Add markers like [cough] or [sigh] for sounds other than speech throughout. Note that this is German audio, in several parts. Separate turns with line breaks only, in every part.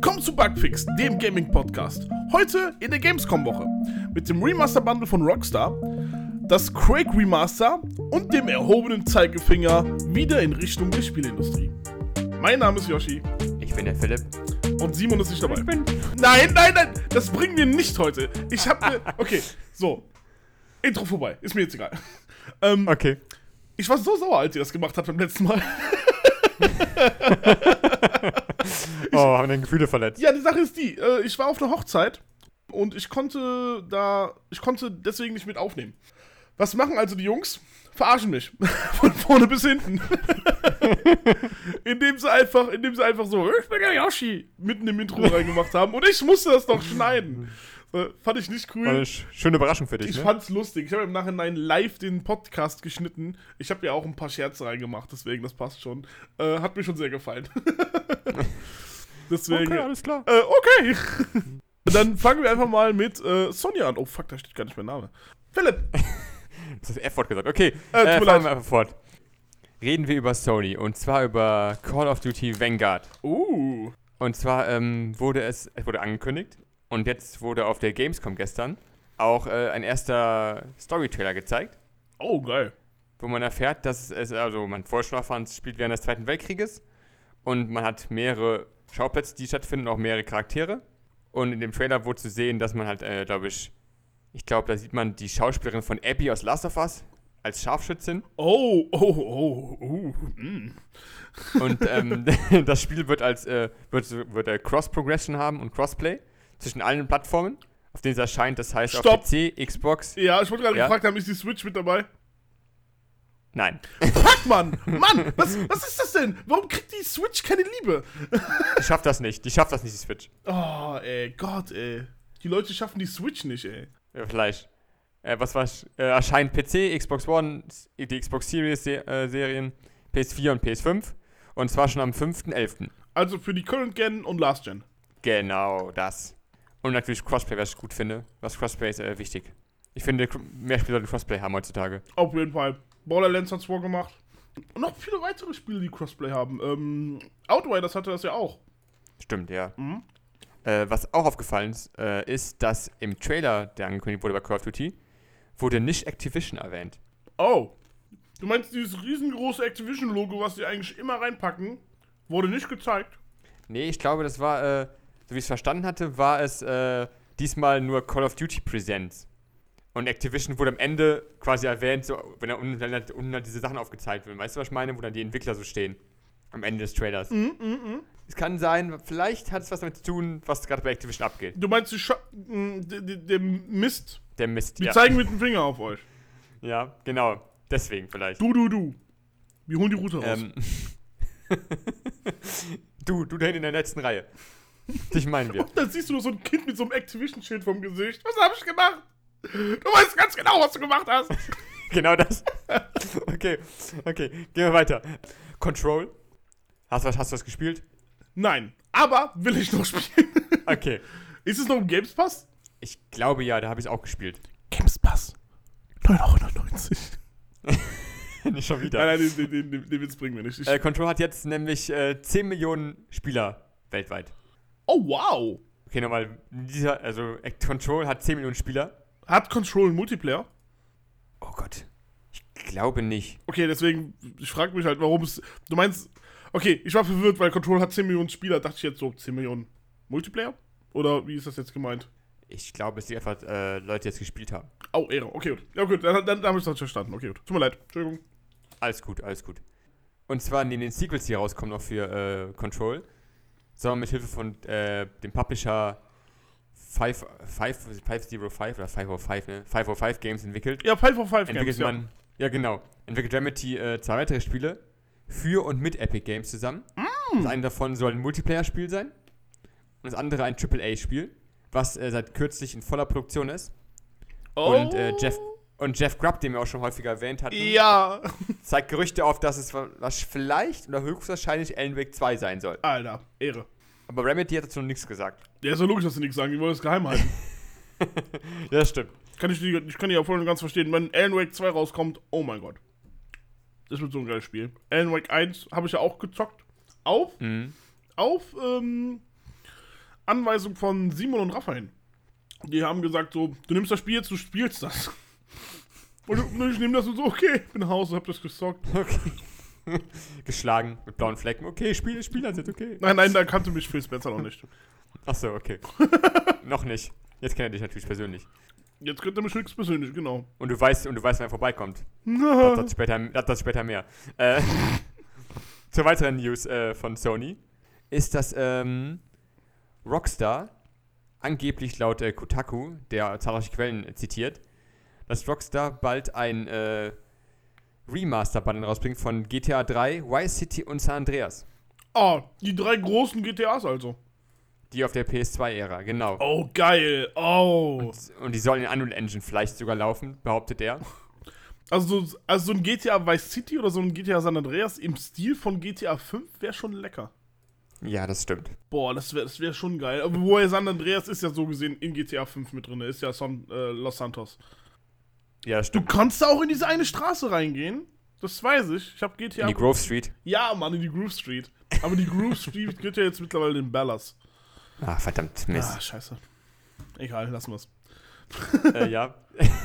Willkommen zu Bugfix, dem Gaming-Podcast. Heute in der Gamescom-Woche mit dem Remaster-Bundle von Rockstar, das Quake Remaster und dem erhobenen Zeigefinger wieder in Richtung der Spielindustrie. Mein Name ist Yoshi.
Ich bin der Philipp.
Und Simon ist nicht dabei. Nein, nein, nein, das bringen wir nicht heute. Ich hab ne. [laughs] Okay, so. Intro vorbei. Ist mir jetzt egal. [laughs] Ähm,
Okay.
ich war so sauer, als ihr das gemacht habt beim letzten Mal. [laughs] [laughs]
Oh, haben deine Gefühle verletzt.
Ja, die Sache ist die, äh, ich war auf einer Hochzeit und ich konnte da, ich konnte deswegen nicht mit aufnehmen. Was machen also die Jungs? Verarschen mich. [laughs] Von vorne bis hinten. [laughs] indem sie einfach, indem sie einfach so, ich bin der Yoshi, mitten im Intro reingemacht haben und ich musste das doch schneiden. Äh, fand ich nicht
War eine
cool.
sch- schöne Überraschung für dich,
Ich
ne?
fand's lustig. Ich habe im Nachhinein live den Podcast geschnitten. Ich habe ja auch ein paar Scherze reingemacht, deswegen, das passt schon. Äh, hat mir schon sehr gefallen. [laughs] deswegen.
Okay, alles klar.
Äh, okay. [laughs] Dann fangen wir einfach mal mit äh, Sonja an. Oh fuck, da steht gar nicht mein Name. Philipp. [laughs]
Das ist F-Wort gesagt. Okay,
Äh,
äh, fahren wir einfach fort. Reden wir über Sony und zwar über Call of Duty Vanguard.
Uh.
Und zwar ähm, wurde es, es wurde angekündigt und jetzt wurde auf der Gamescom gestern auch äh, ein erster Story-Trailer gezeigt,
Oh, geil.
wo man erfährt, dass es, also man vorher schon erfahren, es spielt während des Zweiten Weltkrieges und man hat mehrere Schauplätze, die stattfinden, auch mehrere Charaktere. Und in dem Trailer wurde zu sehen, dass man halt, äh, glaube ich, ich glaube, da sieht man die Schauspielerin von Abby aus Last of Us als Scharfschützin.
Oh, oh, oh, uh, mm.
Und ähm, [laughs] das Spiel wird als äh, wird, wird äh, Cross-Progression haben und Crossplay zwischen allen Plattformen, auf denen es erscheint. Das heißt
Stopp.
auf PC, Xbox.
Ja, ich wollte gerade
Ja.
gefragt haben, ist die Switch mit dabei?
Nein.
Fuck, Mann! Mann, was, was ist das denn? Warum kriegt die Switch keine Liebe?
Die schafft das nicht. Die schafft das nicht, die Switch.
Oh, ey, Gott, ey. Die Leute schaffen die Switch nicht, ey.
Ja, vielleicht. Äh, was war äh, erscheint PC, Xbox One, die Xbox Series Se äh, Serien, PS4 und PS5. Und zwar schon am 5.11.
Also für die Current Gen und Last Gen.
Genau das. Und natürlich Crossplay, was ich gut finde. Was Crossplay ist äh, wichtig. Ich finde, mehr Spieler sollten Crossplay haben heutzutage.
Auf jeden Fall. Borderlands hat's vorgemacht. Und noch viele weitere Spiele, die Crossplay haben. Ähm, Outriders hatte das ja auch.
Stimmt, ja.
Mhm.
Äh, was auch aufgefallen ist, äh, ist, dass im Trailer, der angekündigt wurde bei Call of Duty, wurde nicht Activision erwähnt.
Oh. Du meinst dieses riesengroße Activision-Logo, was die eigentlich immer reinpacken, wurde nicht gezeigt?
Nee, ich glaube, das war, äh, so wie ich es verstanden hatte, war es äh, diesmal nur Call of Duty Presents. Und Activision wurde am Ende quasi erwähnt, so, wenn da unten, da unten halt diese Sachen aufgezeigt werden. Weißt du, was ich meine? Wo dann die Entwickler so stehen. Am Ende des Trailers.
Mhm, mhm, mhm.
Es kann sein, vielleicht hat es was damit zu tun, was gerade bei Activision abgeht.
Du meinst, der, Mist.
Der Mist.
Die
Ja.
zeigen mit dem Finger auf euch. [laughs]
ja, genau. Deswegen vielleicht.
Du, du, du. Wir holen die Route raus.
Ähm, [laughs] du, du da in der letzten Reihe. Dich meinen wir. [laughs]
Und dann siehst du nur so ein Kind mit so einem Activision-Schild vom Gesicht. Was hab ich gemacht? Du weißt ganz genau, was du gemacht hast. [laughs]
genau das. [laughs] okay, okay, gehen wir weiter. Control. Hast du was, hast du was gespielt?
Nein, aber will ich noch spielen.
Okay.
Ist es noch im Games Pass?
Ich glaube ja, da habe ich es auch gespielt.
Games Pass. 9,99
Nicht schon wieder.
Nein, nein, den, den, den, den Witz bringen wir nicht. Ich,
Äh, Control hat jetzt nämlich äh, 10 Millionen Spieler weltweit.
Oh, wow.
Okay, nochmal. Dieser, also Control hat 10 Millionen Spieler.
Hat Control einen Multiplayer?
Oh Gott. Ich glaube nicht.
Okay, deswegen, ich frage mich halt, warum es. Du meinst. Okay, ich war verwirrt, weil Control hat 10 Millionen Spieler. Dachte ich jetzt so, 10 Millionen Multiplayer? Oder wie ist das jetzt gemeint?
Ich glaube, es die einfach äh, Leute jetzt gespielt haben.
Oh, Ehre. Okay, gut. Ja, gut, dann, dann, dann habe ich das verstanden. Okay, gut. Tut mir leid. Entschuldigung.
Alles gut, alles gut. Und zwar neben den Sequels, die rauskommen noch für äh, Control, man mit Hilfe von äh, dem Publisher 5, 5, 505 oder 505, ne? 505 Games entwickelt.
Ja, 505
entwickelt
Games, ja.
man, ja. genau, entwickelt Remedy äh, zwei weitere Spiele für und mit Epic Games zusammen.
Mm.
Das eine davon soll ein Multiplayer-Spiel sein und das andere ein AAA-Spiel, was äh, seit kürzlich in voller Produktion ist. Und äh, Jeff und Jeff Grubb, den wir auch schon häufiger erwähnt hatten.
Ja.
zeigt Gerüchte auf, dass es wa- was vielleicht oder höchstwahrscheinlich Alan Wake 2 sein soll.
Alter, Ehre.
Aber Remedy hat dazu noch nichts gesagt.
Ja, ist ja logisch, dass sie nichts sagen. Die wollen es geheim halten. [laughs]
Ja, das stimmt.
kann ich, die, ich kann die ja voll und ganz verstehen. Wenn Alan Wake 2 rauskommt, oh mein Gott. Das wird so ein geiles Spiel. Alan Wake 1 habe ich ja auch gezockt. Auf,
Mhm.
auf, ähm, Anweisung von Simon und Raphael. Die haben gesagt so, du nimmst das Spiel jetzt, du spielst das. Und ich nehme das und so, okay, bin nach Hause, hab das gestalkt.
Okay. [laughs] Geschlagen mit blauen Flecken. Okay, Spiel, Spiel das jetzt, okay.
Nein, nein, da kannte mich Phil Spencer noch nicht.
Achso, okay. [laughs] Noch nicht. Jetzt kennt er dich natürlich persönlich.
Jetzt könnte er mich höchstpersönlich, genau.
Und du weißt, und du weißt, wer vorbeikommt. [laughs] Das, das, später, das, das später mehr. Äh, zur weiteren News äh, von Sony ist, dass ähm, Rockstar angeblich laut äh, Kotaku, der zahlreiche Quellen äh, zitiert, dass Rockstar bald ein äh, Remaster-Button rausbringt von GTA 3, Vice City und San Andreas.
Ah, die drei großen GTAs also.
Die auf der PS2-Ära, genau.
Oh, geil. Oh.
Und, und die sollen in Unreal Engine vielleicht sogar laufen, behauptet er.
Also, so- also so ein GTA Vice City oder so ein GTA San Andreas im Stil von GTA 5 wäre schon lecker.
Ja, das stimmt.
Boah, das wäre das wär schon geil. Aber woher San Andreas ist ja so gesehen in GTA 5 mit drin, ist ja San, äh, Los Santos.
Ja, das
Du
stimmt.
kannst da auch in diese eine Straße reingehen. Das weiß ich. Ich habe GTA.
In die Grove Street.
ja, Mann, in die Groove Street. Aber die Groove Street [laughs] geht ja jetzt mittlerweile in Ballas.
Ah, verdammt, Mist.
Ah, scheiße. Egal, lassen wir's.
äh, ja.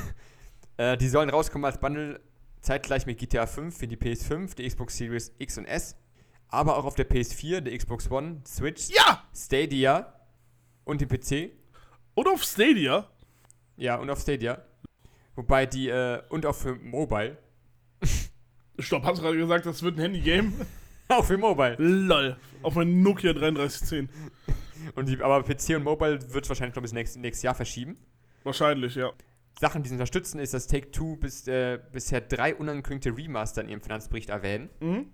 [laughs] äh, die sollen rauskommen als Bundle zeitgleich mit GTA 5 für die PS5, die Xbox Series X und S, aber auch auf der PS4, der Xbox One, Switch,
Ja!
Stadia und dem PC.
Und auf Stadia.
Ja, und auf Stadia. Wobei die, äh, und auch für Mobile. [laughs]
Stopp, hast du gerade gesagt, das wird ein Handy-Game? [laughs]
auch für Mobile.
Lol. Auf mein Nokia 3310.
Und die, aber PC und Mobile wird wahrscheinlich noch bis nächstes, nächstes Jahr verschieben.
Wahrscheinlich, ja.
Sachen, die sie unterstützen, ist, dass Take-Two bis, äh, bisher drei unangekündigte Remaster in ihrem Finanzbericht erwähnen.
Mhm.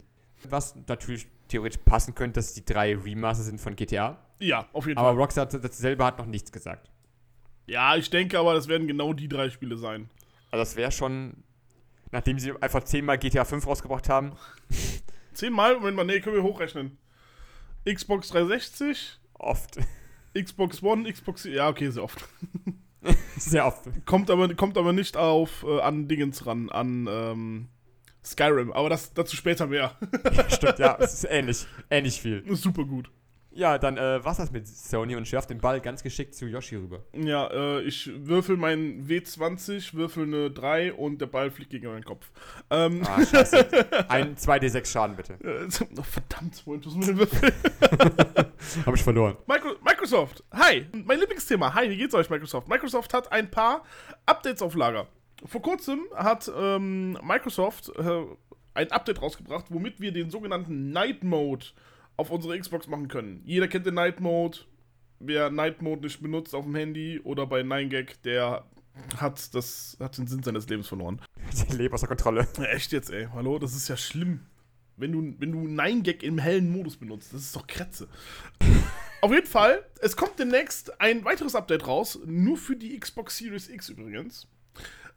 Was natürlich theoretisch passen könnte, dass die drei Remaster sind von GTA.
Ja, auf jeden
Aber
Fall.
Rockstar hat- das selber hat noch nichts gesagt.
Ja, ich denke aber, das werden genau die drei Spiele sein.
Also das wäre schon, nachdem sie einfach zehnmal GTA 5 rausgebracht haben, [laughs]
Zehnmal? Moment mal, nee, können wir hochrechnen. Xbox 360,
oft. [laughs]
Xbox One, Xbox. Ja, okay, sehr oft. [laughs]
Sehr oft.
Kommt aber, kommt aber nicht auf äh, an Dingens ran, an ähm, Skyrim. Aber das dazu später mehr.
Stimmt, ja, es ist ähnlich. Ähnlich viel.
super gut.
Ja, dann äh, was das mit Sony und schärft den Ball ganz geschickt zu Yoshi rüber.
Ja, äh, ich würfel meinen W20, würfel eine 3 und der Ball fliegt gegen meinen Kopf. Ähm,
Ah, scheiße. [laughs] Ein, 2d6 Schaden bitte.
oh, verdammt, wo tust du mir den Würfel? [laughs]
Hab ich verloren.
Micro Microsoft, hi, mein Lieblingsthema. Hi, wie geht's euch, Microsoft? Microsoft hat ein paar Updates auf Lager. Vor kurzem hat ähm, Microsoft äh, ein Update rausgebracht, womit wir den sogenannten Night Mode auf unsere Xbox machen können. Jeder kennt den Night Mode. Wer Night Mode nicht benutzt auf dem Handy oder bei 9gag, der hat, das, hat den Sinn seines Lebens verloren. [laughs]
Die Leben außer Kontrolle. [laughs]
Ja, echt jetzt, ey. Hallo, das ist ja schlimm. Wenn du, wenn du 9gag im hellen Modus benutzt, das ist doch Kretze. [laughs] Auf jeden Fall, es kommt demnächst ein weiteres Update raus, nur für die Xbox Series X übrigens.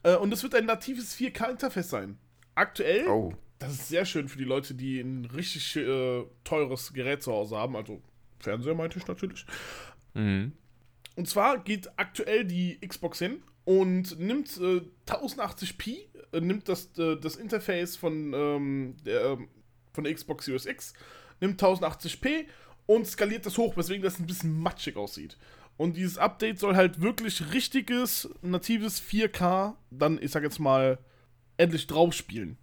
Äh, Und es wird ein natives 4K-Interface sein. Aktuell,
Oh.
Das ist sehr schön für die Leute, die ein richtig äh, teures Gerät zu Hause haben, also Fernseher meinte ich natürlich.
Mhm.
Und zwar geht aktuell die Xbox hin und nimmt äh, 1080p, äh, nimmt das, äh, das Interface von, ähm, der, ähm, von der Xbox Series X, nimmt 1080p und skaliert das hoch, weswegen das ein bisschen matschig aussieht. Und dieses Update soll halt wirklich richtiges, natives 4K dann, ich sag jetzt mal, endlich drauf spielen.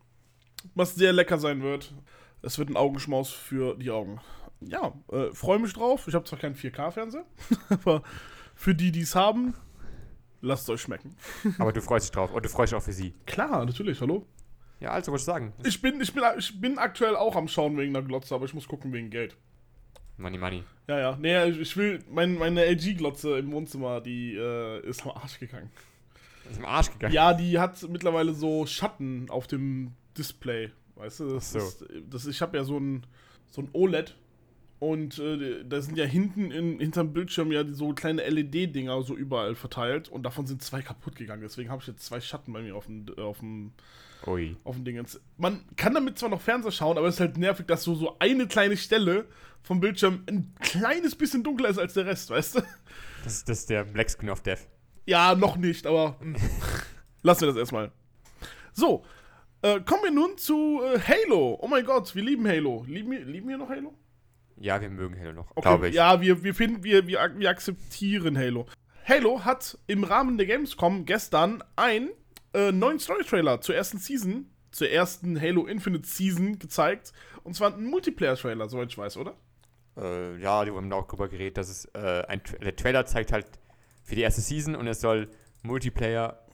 Was sehr lecker sein wird. Es wird ein Augenschmaus für die Augen. Ja, äh, freue mich drauf. Ich habe zwar keinen 4K-Fernseher, [laughs] aber für die, die es haben, lasst es euch schmecken.
Aber du freust dich drauf. Und du freust dich auch für sie.
Klar, natürlich, hallo.
Ja, also wollte ich sagen.
Ich bin, ich, bin, ich bin aktuell auch am Schauen wegen der Glotze, aber ich muss gucken wegen Geld.
Money, money.
Ja, ja. Nee, ich- will, mein, meine LG-Glotze im Wohnzimmer, die äh, ist am Arsch gegangen.
Ist im Arsch gegangen.
Ja, die hat mittlerweile so Schatten auf dem Display. Weißt du, das
so.
ist, das, ich habe ja so ein, so ein OLED und äh, da sind ja hinten in, hinterm Bildschirm ja so kleine LED-Dinger so überall verteilt und davon sind zwei kaputt gegangen. Deswegen habe ich jetzt zwei Schatten bei mir auf dem, auf dem,
Ui.
auf dem Dingens. Man kann damit zwar noch Fernseher schauen, aber es ist halt nervig, dass so, so eine kleine Stelle vom Bildschirm ein kleines bisschen dunkler ist als der Rest, weißt du?
Das, ist- das ist der Black Screen of Death.
Ja, noch nicht, aber [laughs] lassen wir das erstmal. So, äh, kommen wir nun zu äh, Halo. Oh mein Gott, wir lieben Halo. Lieben wir, lieben wir noch Halo?
Ja, wir mögen Halo noch,
Okay,
glaube ich.
Ja, wir, wir finden, wir, wir, wir akzeptieren Halo. Halo hat im Rahmen der Gamescom gestern einen äh, neuen Story-Trailer zur ersten Season, zur ersten Halo Infinite Season gezeigt. Und zwar ein Multiplayer-Trailer, soweit ich weiß, oder?
Äh, ja, die haben auch drüber geredet, dass es äh, ein, der Trailer zeigt halt für die erste Season und es soll Multiplayer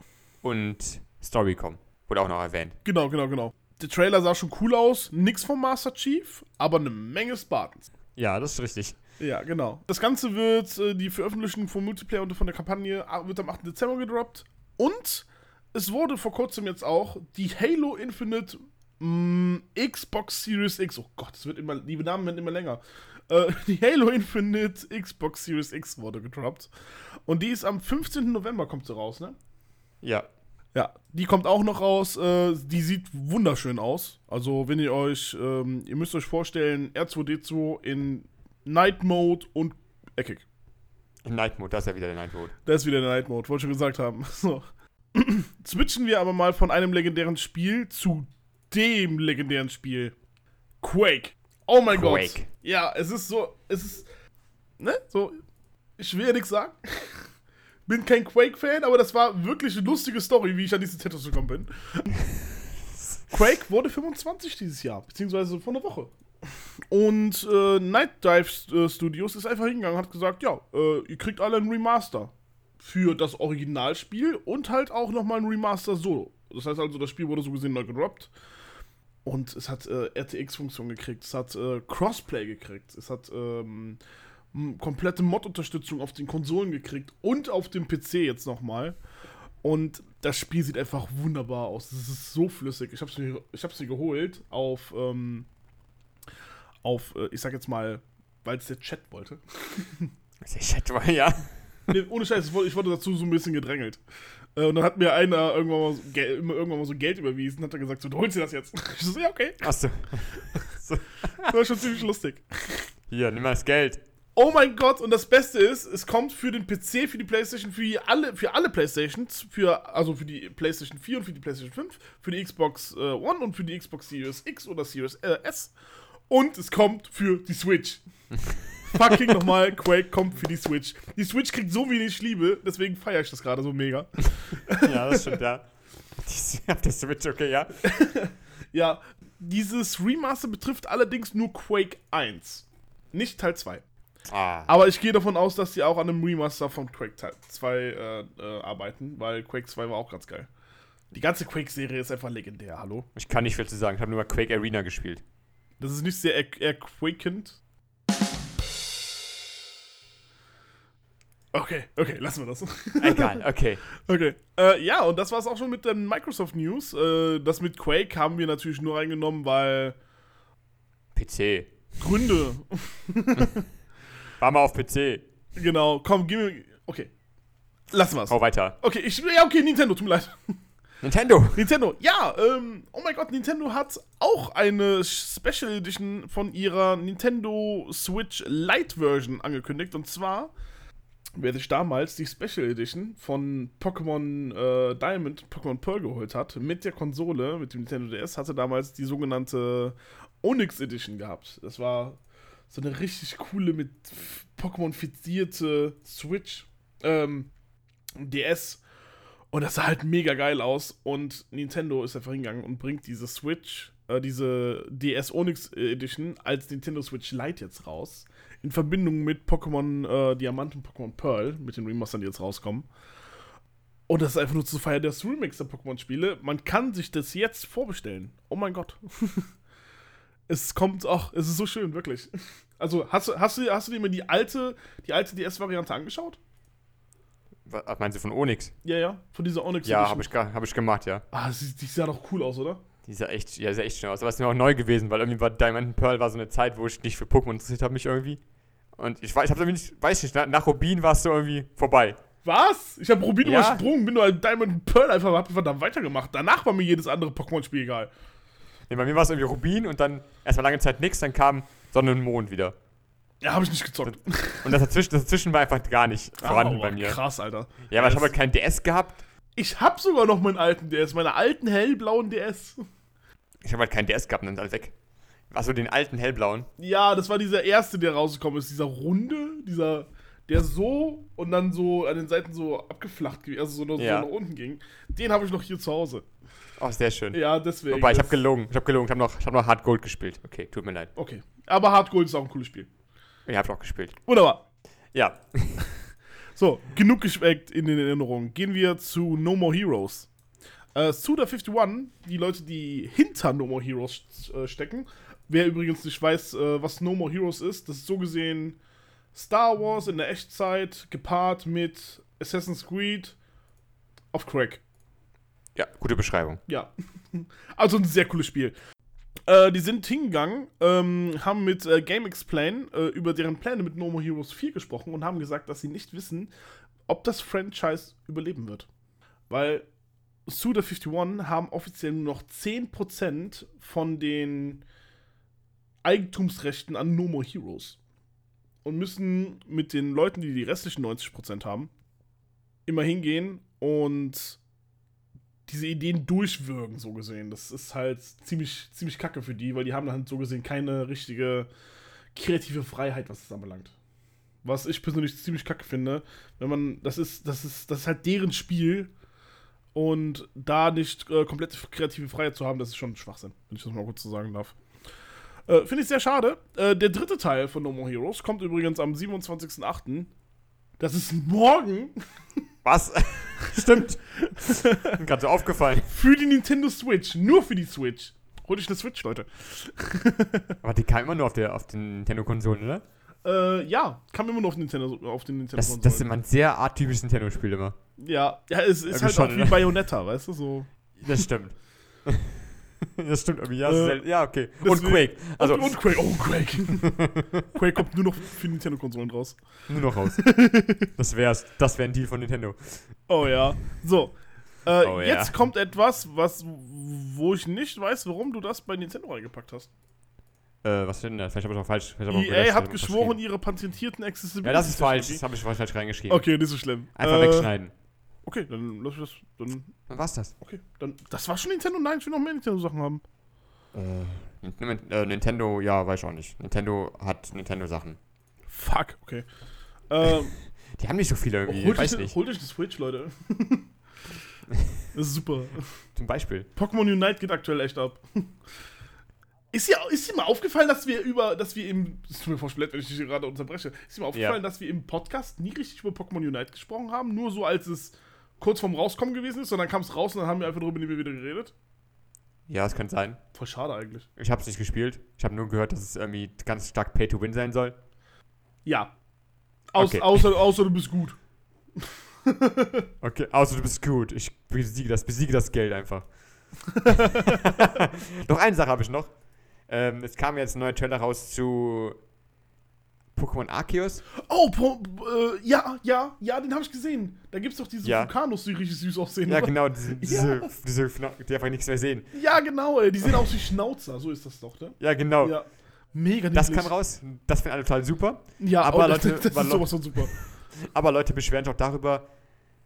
und Story kommen. Wurde auch noch erwähnt.
Genau, genau, genau. Der Trailer sah schon cool aus. Nix vom Master Chief, aber eine Menge Spartans.
Ja, das ist richtig.
Ja, genau. Das Ganze wird, äh, die Veröffentlichung vom Multiplayer und von der Kampagne ah, wird am 8. Dezember gedroppt. Und es wurde vor kurzem jetzt auch die Halo Infinite mh, Xbox Series X. Oh Gott, es wird immer, die Namen werden immer länger. Äh, [laughs] die Halo Infinite Xbox Series X wurde gedroppt. Und die ist am 15. November kommt sie raus, ne?
Ja.
Ja, die kommt auch noch raus. Äh, die sieht wunderschön aus. Also, wenn ihr euch, ähm, ihr müsst euch vorstellen, R2D2 in Night Mode und eckig.
Im Night Mode, das ist ja wieder der Night Mode.
Da ist wieder der Night Mode, wollte ich schon gesagt haben. [laughs] So. [clears throat] Switchen wir aber mal von einem legendären Spiel zu dem legendären Spiel. Quake. Oh mein Gott.
Quake.
Ja, es ist so, es ist, ne, so, ich will ja nichts sagen. [laughs] Bin kein Quake-Fan, aber das war wirklich eine lustige Story, wie ich an diese Tattoos gekommen bin. Quake wurde 25 dieses Jahr, beziehungsweise vor einer Woche. Und äh, Night Dive äh, Studios ist einfach hingegangen und hat gesagt, ja, äh, ihr kriegt alle ein Remaster für das Originalspiel und halt auch nochmal ein Remaster solo. Das heißt also, das Spiel wurde so gesehen neu gedroppt. Und es hat äh, RTX-Funktion gekriegt, es hat äh, Crossplay gekriegt, es hat ähm, komplette Mod-Unterstützung auf den Konsolen gekriegt und auf dem PC jetzt nochmal. Und das Spiel sieht einfach wunderbar aus. Es ist so flüssig. Ich hab's mir, ich hab's mir geholt auf, ähm, auf, äh, ich sag jetzt mal, weil es der Chat wollte. [laughs]
Ja Chat war, ja.
Nee, ohne Scheiß, ich wurde, ich wurde dazu so ein bisschen gedrängelt. Äh, und dann hat mir einer irgendwann mal, so, irgendwann mal so Geld überwiesen und hat dann gesagt, so, du holst dir das jetzt. [laughs] Ich so, ja, okay.
Achso. [laughs]
Das war schon ziemlich lustig.
Hier, nimm mal das Geld.
Oh mein Gott, und das Beste ist, es kommt für den PC, für die Playstation, für alle, für alle Playstations, für, also für die Playstation 4 und für die Playstation 5, für die Xbox äh, One und für die Xbox Series X oder Series äh, S. Und es kommt für die Switch. [laughs] Fucking nochmal, Quake kommt für die Switch. Die Switch kriegt so wenig Liebe, deswegen feiere ich das gerade so mega. [laughs]
Ja, das stimmt, ja. [laughs] Auf der Switch, okay, ja.
Ja, dieses Remaster betrifft allerdings nur Quake 1, nicht Teil 2.
Ah.
Aber ich gehe davon aus, dass die auch an einem Remaster von Quake Teil 2 äh, äh, arbeiten, weil Quake 2 war auch ganz geil. Die ganze Quake-Serie ist einfach legendär, hallo?
Ich kann nicht viel zu sagen. Ich habe nur mal Quake Arena gespielt.
Das ist nicht sehr er erquakend. Okay, okay, lassen wir das. [laughs]
Egal, okay.
okay. Äh, ja, und das war's auch schon mit den Microsoft News. Äh, das mit Quake haben wir natürlich nur reingenommen, weil
PC.
Gründe. [laughs]
War mal auf PC.
genau, komm, gib mir. Okay. Lassen wir's.
Hau weiter.
Okay, ich. Ja, okay, Nintendo, tut mir leid.
Nintendo. [laughs]
Nintendo, ja, ähm, oh mein Gott, Nintendo hat auch eine Special Edition von ihrer Nintendo Switch Lite Version angekündigt. Und zwar, wer sich damals die Special Edition von Pokémon äh, Diamond, Pokémon Pearl geholt hat, mit der Konsole, mit dem Nintendo DS, hatte damals die sogenannte Onyx Edition gehabt. Das war so eine richtig coole, mit Pokémon fizierte Switch, ähm, DS. Und das sah halt mega geil aus. Und Nintendo ist einfach hingegangen und bringt diese Switch, äh, diese DS Onyx Edition als Nintendo Switch Lite jetzt raus. In Verbindung mit Pokémon äh, Diamant und Pokémon Pearl, mit den Remastern, die jetzt rauskommen. Und das ist einfach nur zur Feier des Remix der Pokémon-Spiele. Man kann sich das jetzt vorbestellen. Oh mein Gott. [laughs] es kommt, ach, es ist so schön, wirklich. [laughs] Also, hast, du- hast, du, hast du dir mal die alte, die alte DS-Variante angeschaut?
Was meinst du von Onyx?
Ja, ja, von dieser Onyx
Ja, habe ich, hab ich gemacht, ja.
Ah, die, die sah doch cool aus, oder?
Die sah echt, ja, sah echt schön aus. Aber es ist mir auch neu gewesen, weil irgendwie war Diamond Pearl war so eine Zeit, wo ich nicht für Pokémon interessiert habe, mich irgendwie. Und ich, weiß- ich irgendwie nicht, weiß nicht, nach, nach Rubin war es so irgendwie vorbei.
Was? Ich habe Rubin
Ja.
übersprungen, bin nur ein Diamond Pearl einfach, hab einfach da weitergemacht. Danach war mir jedes andere Pokémon-Spiel egal.
Nee, bei mir war es irgendwie Rubin und dann erstmal lange Zeit nichts, dann kam Sonne und Mond wieder.
Ja, habe ich nicht gezockt.
Und das dazwischen, das dazwischen war einfach gar nicht vorhanden
Ah,
bei mir.
Krass, Alter.
Ja, aber ich habe halt keinen DS gehabt.
Ich hab sogar noch meinen alten DS, meine alten hellblauen DS.
Ich habe halt keinen DS gehabt und dann ist alles weg. Achso, den alten hellblauen.
Ja, das war dieser erste, der rausgekommen ist. Dieser runde, dieser, der so und dann so an den Seiten so abgeflacht, also so, nach-
Ja.
so nach unten ging. Den habe ich noch hier zu Hause.
Oh, sehr schön.
Ja, deswegen.
Wobei, ich habe gelogen. Ich habe gelogen. Ich habe noch, ich hab noch Hard Gold gespielt. Okay, tut mir leid.
Okay. Aber Hard Gold ist auch ein cooles Spiel.
Ich habe auch gespielt.
Wunderbar.
Ja. [laughs]
So, genug geschweckt in den Erinnerungen. Gehen wir zu No More Heroes. Äh, Suda51, die Leute, die hinter No More Heroes äh, stecken. Wer übrigens nicht weiß, äh, was No More Heroes ist, das ist so gesehen Star Wars in der Echtzeit gepaart mit Assassin's Creed auf Crack.
Ja, gute Beschreibung.
Ja. [laughs] Also ein sehr cooles Spiel. Äh, die sind hingegangen, ähm, haben mit äh, Game Explain äh, über deren Pläne mit No More Heroes 4 gesprochen und haben gesagt, dass sie nicht wissen, ob das Franchise überleben wird. Weil Suda51 haben offiziell nur noch 10% von den Eigentumsrechten an No More Heroes. Und müssen mit den Leuten, die die restlichen 90% haben, immer hingehen und diese Ideen durchwirken, so gesehen. Das ist halt ziemlich, ziemlich kacke für die, weil die haben dann so gesehen keine richtige kreative Freiheit, was das anbelangt. Was ich persönlich ziemlich kacke finde, wenn man, das ist, das ist, das ist halt deren Spiel und da nicht äh, komplette kreative Freiheit zu haben, das ist schon Schwachsinn, wenn ich das mal kurz so sagen darf. Äh, finde ich sehr schade. Äh, der dritte Teil von No More Heroes kommt übrigens am 27.08. Das ist morgen
Was? [laughs] [laughs] Stimmt. [laughs] Gerade so aufgefallen.
für die Nintendo Switch. Nur für die Switch. Hol dich eine Switch, Leute. [laughs]
Aber die kam immer nur auf, der, auf den Nintendo-Konsolen, oder?
Äh, ja, kam immer noch auf, Nintendo, auf den Nintendo
Das, das ist immer ein sehr atypisches Nintendo-Spiel immer.
Ja, ja, es ist
Irgendwie
halt
schon,
auch wie
ne?
Bayonetta, weißt du, so.
Das stimmt. [laughs] das stimmt irgendwie. Ja,
Äh,
ja okay. Und Quake. Also,
und, und Quake, oh, Quake. [laughs] Quake kommt nur noch für Nintendo-Konsolen raus.
nur noch raus. [laughs] das wär's. Das wäre ein Deal von Nintendo.
Oh ja. So. Äh,
Oh ja.
jetzt kommt etwas, was, wo ich nicht weiß, warum du das bei Nintendo reingepackt hast.
Äh, was denn da? Vielleicht habe ich auch falsch. vielleicht ich auch
EA
gelöscht
hat geschworen, ihre patentierten Accessibility.
Ja, das ist falsch. Das habe ich falsch reingeschrieben.
Okay, nicht so schlimm.
Einfach
Äh,
wegschneiden.
Okay, dann lass ich das. Dann,
Dann war's das.
okay, dann. Das war schon Nintendo. Nein, ich will noch mehr Nintendo-Sachen haben.
Äh, äh, Nintendo, ja, weiß ich auch nicht. Nintendo hat Nintendo-Sachen.
Fuck, okay. Ähm, [laughs]
Die haben nicht so viele irgendwie.
holt,
weiß nicht.
holt euch eine Switch, Leute. [laughs] das ist super.
Zum Beispiel.
Pokémon Unite geht aktuell echt ab. [laughs] Ist dir, ist dir mal aufgefallen, dass wir über, dass wir im, es tut mir voll wenn ich dich hier gerade unterbreche, ist dir mal aufgefallen, dass wir im Podcast nie richtig über Pokémon Unite gesprochen haben, nur so als es kurz vorm Rauskommen gewesen ist, und dann kam es raus und dann haben wir einfach darüber nie wieder geredet?
Ja, das kann sein.
Voll schade eigentlich.
Ich habe es nicht gespielt. Ich habe nur gehört, dass es irgendwie ganz stark Pay to Win sein soll.
Ja. Aus,
Okay.
außer, außer du bist gut. [laughs]
Okay, außer du bist gut. Ich besiege das, besiege das Geld einfach. [laughs] [laughs] noch eine Sache habe ich noch. Ähm, es kam jetzt ein neuer Trailer raus zu Pokémon Arceus.
Oh, po, äh, ja, ja, ja, den habe ich gesehen. Da gibt's doch diese
Ja.
Vulkanos, die richtig süß aussehen.
Ja,
oder?
genau, diese, [laughs] diese, diese, die einfach nichts mehr sehen.
Ja, genau, ey. Die sehen aus wie Schnauzer, so ist das doch, ne?
Ja, genau.
Ja. Mega
Das
niedlich.
kam raus. Das finden alle total super.
Ja,
Aber
das,
Leute, [laughs]
das ist
weil-
sowas von super.
Aber Leute beschweren sich auch darüber,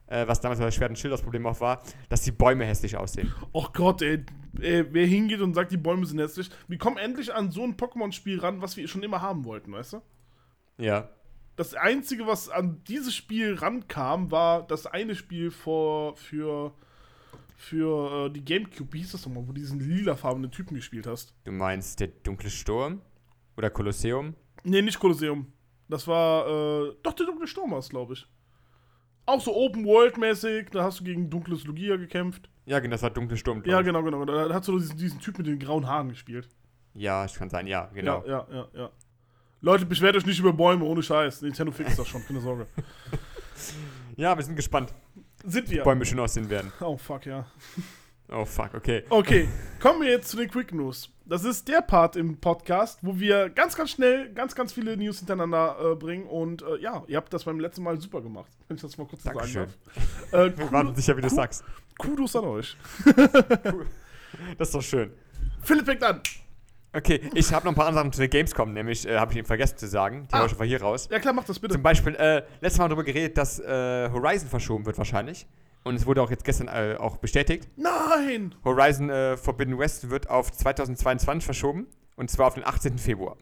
äh, was damals bei Schwert und Schild das Problem auch war, dass die Bäume hässlich aussehen.
Oh Gott, ey, ey, wer hingeht und sagt, die Bäume sind hässlich, wir kommen endlich an so ein Pokémon-Spiel ran, was wir schon immer haben wollten, weißt du?
Ja.
Das Einzige, was an dieses Spiel rankam, war das eine Spiel vor, für, für äh, die Gamecube, wie hieß das nochmal, wo du diesen lilafarbenen Typen gespielt hast.
Du meinst der dunkle Sturm? Oder Kolosseum?
Nee, nicht Kolosseum. Das war, äh, doch, der dunkle Sturm war es, glaube ich. Auch so Open-World-mäßig, da hast du gegen dunkles Lugia gekämpft.
Ja, genau, das war dunkle Sturm.
Ja, genau, genau. Da hast du diesen, diesen Typ mit den grauen Haaren gespielt.
Ja, ich kann sein, ja, genau.
Ja, ja, ja, ja. Leute, beschwert euch nicht über Bäume, ohne Scheiß. Nintendo fixt das schon, keine Sorge. [laughs]
Ja, wir sind gespannt,
Sind wir.
Bäume schön aussehen werden.
Oh, fuck, ja.
Oh, fuck, okay.
Okay, [laughs] kommen wir jetzt zu den Quick News. Das ist der Part im Podcast, wo wir ganz, ganz schnell ganz, ganz viele News hintereinander äh, bringen. Und äh, ja, ihr habt das beim letzten Mal super gemacht, wenn ich das mal kurz so sagen
Dankeschön.
darf. Äh, [laughs]
Wir waren sicher, wie du sagst.
Kudos an euch.
Das ist doch schön.
Philipp fängt an.
Okay, ich habe noch ein paar andere Sachen zu der Gamescom, nämlich äh, habe ich eben vergessen zu sagen. Die
Ah.
ich einfach hier raus.
Ja, klar, mach das bitte.
Zum Beispiel, äh, letztes Mal darüber geredet, dass äh, Horizon verschoben wird wahrscheinlich. Und es wurde auch jetzt gestern äh, auch bestätigt.
Nein!
Horizon äh, Forbidden West wird auf 2022 verschoben. Und zwar auf den 18. Februar.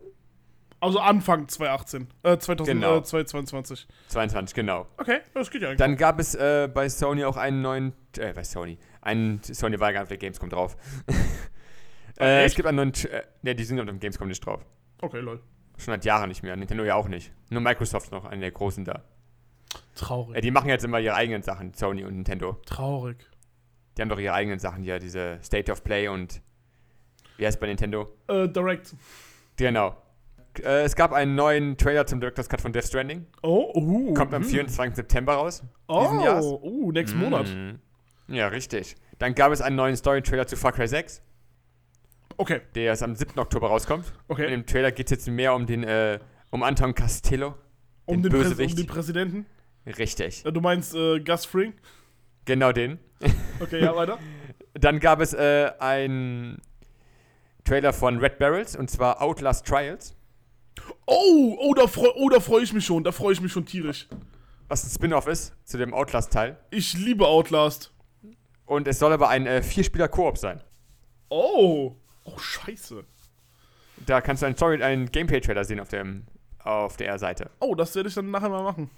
Also Anfang 2018. Äh, 2000,
Genau.
äh, 2022.
22, genau.
Okay, das geht ja eigentlich.
Dann gab es äh, bei Sony auch einen neuen, äh, bei Sony, einen, Sony war gar nicht auf der Gamescom drauf. [laughs] äh, es
echt?
gibt einen neuen, äh, ne, die sind auf dem Gamescom nicht drauf.
Okay, lol.
Schon seit Jahren nicht mehr, Nintendo ja auch nicht. Nur Microsoft noch, einen der großen da.
Traurig.
Äh, die machen jetzt immer ihre eigenen Sachen, Sony und Nintendo.
Traurig.
Die haben doch ihre eigenen Sachen, ja, diese State of Play und, wie heißt es bei Nintendo?
Äh, Direct.
Genau. Äh, es gab einen neuen Trailer zum Director's Cut von Death Stranding.
Oh, uh.
Kommt am
hm.
24. September raus.
Oh, uh, nächsten Monat.
Mhm. Ja, richtig. Dann gab es einen neuen Story-Trailer zu Far Cry 6,
Okay,
der erst am 7. Oktober rauskommt. In
okay.
dem Trailer geht es jetzt mehr um den, äh, um Anton Castillo.
Um
den
den, Präs um
Bösewicht.
den Präsidenten.
Richtig.
Du meinst äh, Gus Fring?
Genau den. [laughs]
Okay, ja, weiter.
Dann gab es äh, einen Trailer von Red Barrels und zwar Outlast Trials,
Oh, oh, da freue oh, da freu ich mich schon. Da freue ich mich schon tierisch.
was ein Spin-off ist zu dem Outlast-Teil.
Ich liebe Outlast.
Und es soll aber ein äh, Vierspieler-Koop sein.
Oh. Oh, scheiße.
Da kannst du einen, Story, einen Gameplay-Trailer sehen auf, dem, auf der Seite.
Oh, das werde ich dann nachher mal machen.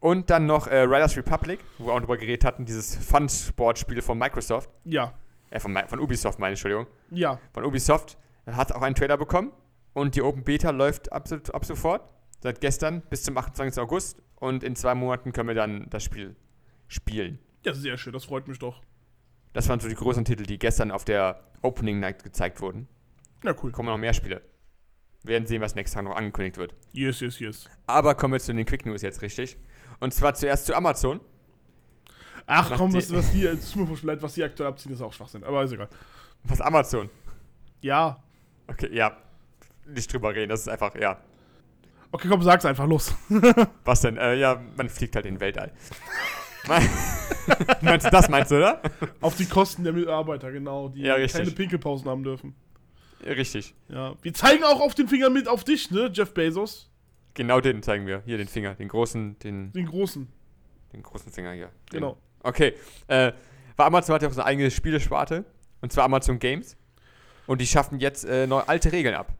Und dann noch äh, Riders Republic, wo wir auch drüber geredet hatten, dieses Fun-Sport-Spiel von Microsoft.
Ja.
Äh, von, von Ubisoft, meine Entschuldigung.
Ja.
Von Ubisoft. Hat auch einen Trailer bekommen. Und die Open Beta läuft ab, ab sofort. Seit gestern bis zum 28. August. Und in zwei Monaten können wir dann das Spiel spielen.
Ja, sehr schön. Das freut mich doch.
Das waren so die großen Titel, die gestern auf der Opening Night gezeigt wurden.
Ja, cool.
Kommen noch mehr Spiele. Wir werden sehen, was nächsten Tag noch angekündigt wird.
Yes, yes, yes.
Aber kommen wir zu den Quick News jetzt richtig. Und zwar zuerst zu Amazon.
Ach
Macht
komm, was, was die, es tut mir leid, was die aktuell abziehen, ist auch Schwachsinn. Aber ist egal.
Was Amazon?
Ja.
Okay, ja. Nicht drüber reden, das ist einfach, ja.
Okay, komm, sag's einfach, los. [laughs]
Was denn? Äh, ja, man fliegt halt in den Weltall. [laughs] meinst du das, meinst du, oder?
Auf die Kosten der Mitarbeiter, genau, die
Ja,
keine Pinkelpausen haben dürfen.
Richtig.
Ja. Wir zeigen auch auf den Finger mit auf dich, ne, Jeff Bezos.
Genau den zeigen wir. Hier, den Finger. Den großen, den,
Den großen.
den großen Finger hier. Den.
Genau.
Okay. Äh, weil Amazon hat ja auch so eine eigene Spielesparte. Und zwar Amazon Games. Und die schaffen jetzt äh, neue, alte Regeln ab.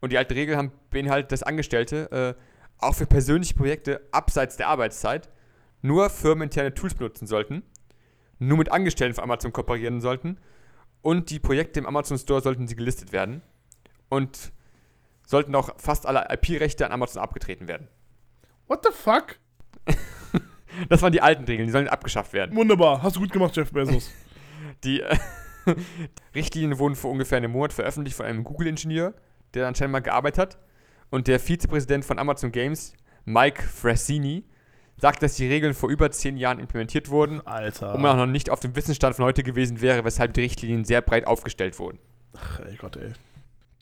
Und die alten Regeln haben beinhaltet, dass Angestellte äh, auch für persönliche Projekte abseits der Arbeitszeit nur firmeninterne Tools benutzen sollten, nur mit Angestellten von Amazon kooperieren sollten und die Projekte im Amazon Store sollten sie gelistet werden und sollten auch fast alle IP-Rechte an Amazon abgetreten werden.
What the fuck? [laughs]
Das waren die alten Regeln, die sollen abgeschafft werden.
Wunderbar. Hast du gut gemacht, Jeff Bezos. [laughs]
Die äh, [laughs] Richtlinien wurden vor ungefähr einem Monat veröffentlicht von einem Google-Ingenieur, der anscheinend mal gearbeitet hat. Und der Vizepräsident von Amazon Games, Mike Frassini, sagt, dass die Regeln vor über zehn Jahren implementiert wurden
Alter.
und man auch noch nicht auf dem Wissensstand von heute gewesen wäre, weshalb die Richtlinien sehr breit aufgestellt wurden.
Ach, ey Gott, ey.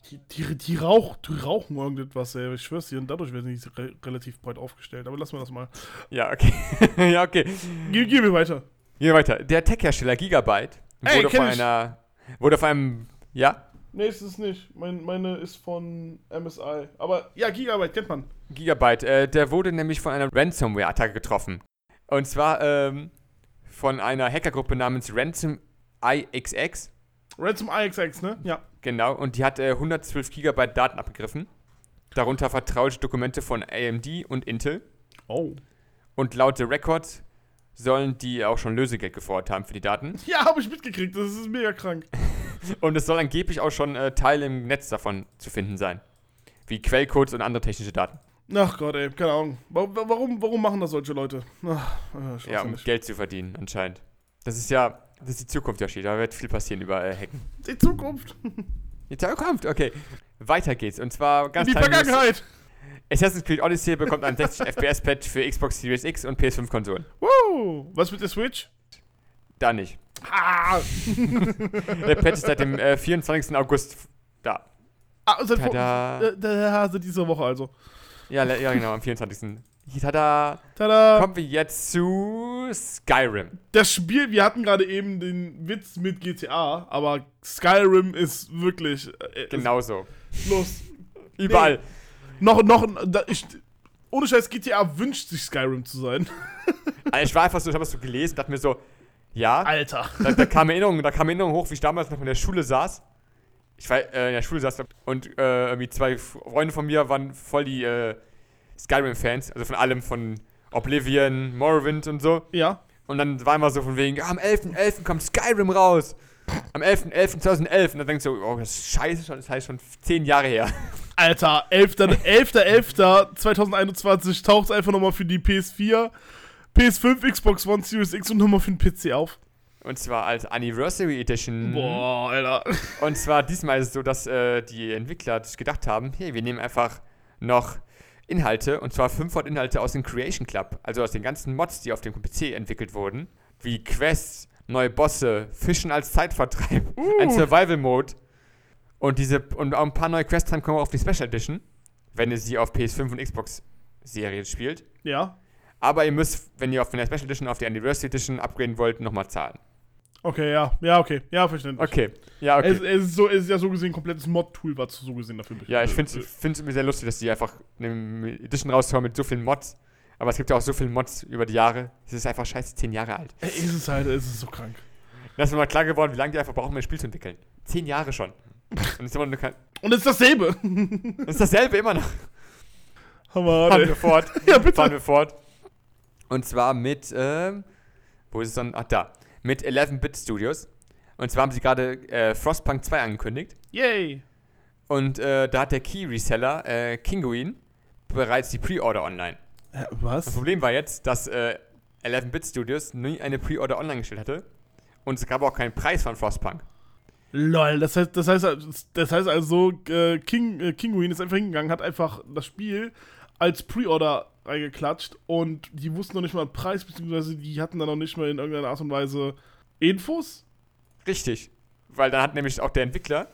Die, die, die, rauch, die rauchen irgendetwas, ey. Ich schwör's dir. Und dadurch werden sie re relativ breit aufgestellt. Aber lassen wir das mal.
Ja, okay. [laughs] ja, okay.
Ge gehen wir weiter.
Gehen wir weiter. Der Tech-Hersteller Gigabyte
Ey,
wurde von einer. Wurde von einem. Ja?
Nee, ist es nicht. Mein, meine ist von MSI. Aber ja, Gigabyte kennt man.
Gigabyte, äh, der wurde nämlich von einer Ransomware-Attacke getroffen. Und zwar ähm, von einer Hackergruppe namens Ransom IXX.
Ransom IXX, ne? Ja.
Genau, und die hat äh, 112 Gigabyte Daten abgegriffen. Darunter vertrauliche Dokumente von AMD und Intel.
Oh.
Und laut der Records sollen die auch schon Lösegeld gefordert haben für die Daten. [laughs]
Ja, habe ich mitgekriegt. Das ist mega krank.
Und es soll angeblich auch schon äh, Teile im Netz davon zu finden sein. Wie Quellcodes und andere technische Daten.
Ach Gott, ey. Keine Ahnung. Wa- wa- Warum, warum machen das solche Leute? Ach, äh,
Ja, um. Geld zu verdienen, anscheinend. Das ist ja, das ist die Zukunft, Yoshi. Da wird viel passieren über äh, Hacken.
Die Zukunft.
Die Zukunft, okay. Weiter geht's. Und zwar
In
ganz
die
kleine News.
Vergangenheit.
Assassin's Creed Odyssey bekommt ein 60 [laughs] FPS-Patch für Xbox Series X und PS5-Konsolen.
Woo. Was mit der Switch?
Da nicht.
Ah. [laughs]
Der Patch ist seit dem äh, 24. August da.
ah seit
Tada.
äh, da, seit dieser Woche also.
Ja, ja genau, am 24. Tada.
Tada.
Kommen wir jetzt zu Skyrim.
Das Spiel, wir hatten gerade eben den Witz mit GTA, aber Skyrim ist wirklich. Äh,
Genauso.
Ist los.
Überall.
Noch, noch, da, ich, ohne Scheiß, GTA wünscht sich Skyrim zu sein. [laughs]
Also ich war einfach so, ich habe das so gelesen, dachte mir so, ja,
Alter.
da, da kam Erinnerung, da kam Erinnerung hoch, wie ich damals noch in der Schule saß. Ich war äh, in der Schule saß und äh, irgendwie zwei Freunde von mir waren voll die äh, Skyrim-Fans, also von allem, von Oblivion, Morrowind und so.
Ja.
Und dann war immer so von wegen, ja, am 11.11. .11. kommt Skyrim raus. Am 11.11.2011. .11. Und dann denkst du, oh, das ist scheiße schon, das heißt schon zehn Jahre her. [laughs]
Alter, 11.11.2021 taucht einfach nochmal für die PS4, PS5, Xbox One, Series X und nochmal für den PC auf.
Und zwar als Anniversary Edition.
Boah, Alter.
Und zwar diesmal ist es so, dass äh, die Entwickler sich gedacht haben, hey, wir nehmen einfach noch Inhalte, und zwar 500 Inhalte aus dem Creation Club, also aus den ganzen Mods, die auf dem PC entwickelt wurden, wie Quests, neue Bosse, Fischen als Zeitvertreib,
Uh.
ein Survival Mode und diese und auch ein paar neue Quests dran kommen auf die Special Edition, wenn ihr sie auf PS5 und Xbox Serie spielt.
Ja.
Aber ihr müsst, wenn ihr auf der Special Edition auf die Anniversary Edition upgraden wollt, nochmal zahlen.
Okay, ja. Ja, okay. Ja, verständlich.
Okay. Ja, okay.
Es, es, ist so, es ist ja so gesehen ein komplettes Mod-Tool, was du so gesehen dafür
Ja, ich finde es irgendwie sehr lustig, dass die einfach eine Edition raushauen mit so vielen Mods. Aber es gibt ja auch so viele Mods über die Jahre. Es ist einfach scheiße zehn Jahre alt.
Ey, Ist es halt, es ist so krank.
Ist mir mal klar geworden, wie lange die einfach brauchen, um ein Spiel zu entwickeln. Zehn Jahre schon. Und es ist immer nur kein,
Und es ist dasselbe.
das ist dasselbe immer noch.
Hammer,
Fahren wir fort. [laughs]
Ja, bitte.
Fahren wir fort. Und zwar mit, ähm, wo ist es dann? Ach, da. Mit 11-Bit Studios. Und zwar haben sie gerade äh, Frostpunk 2 angekündigt.
Yay.
Und äh, da hat der Key-Reseller, äh, Kinguin, bereits die Pre-Order online.
Äh,
Das
was?
Problem war jetzt, dass äh, 11-Bit Studios nie eine Pre-Order online gestellt hatte. Und es gab auch keinen Preis von Frostpunk.
Lol, das heißt, das heißt, das heißt also, äh, King, äh, Kinguin ist einfach hingegangen, hat einfach das Spiel als Pre-Order reingeklatscht und die wussten noch nicht mal den Preis, beziehungsweise die hatten dann noch nicht mal in irgendeiner Art und Weise Infos.
Richtig. Weil dann hat nämlich auch der Entwickler,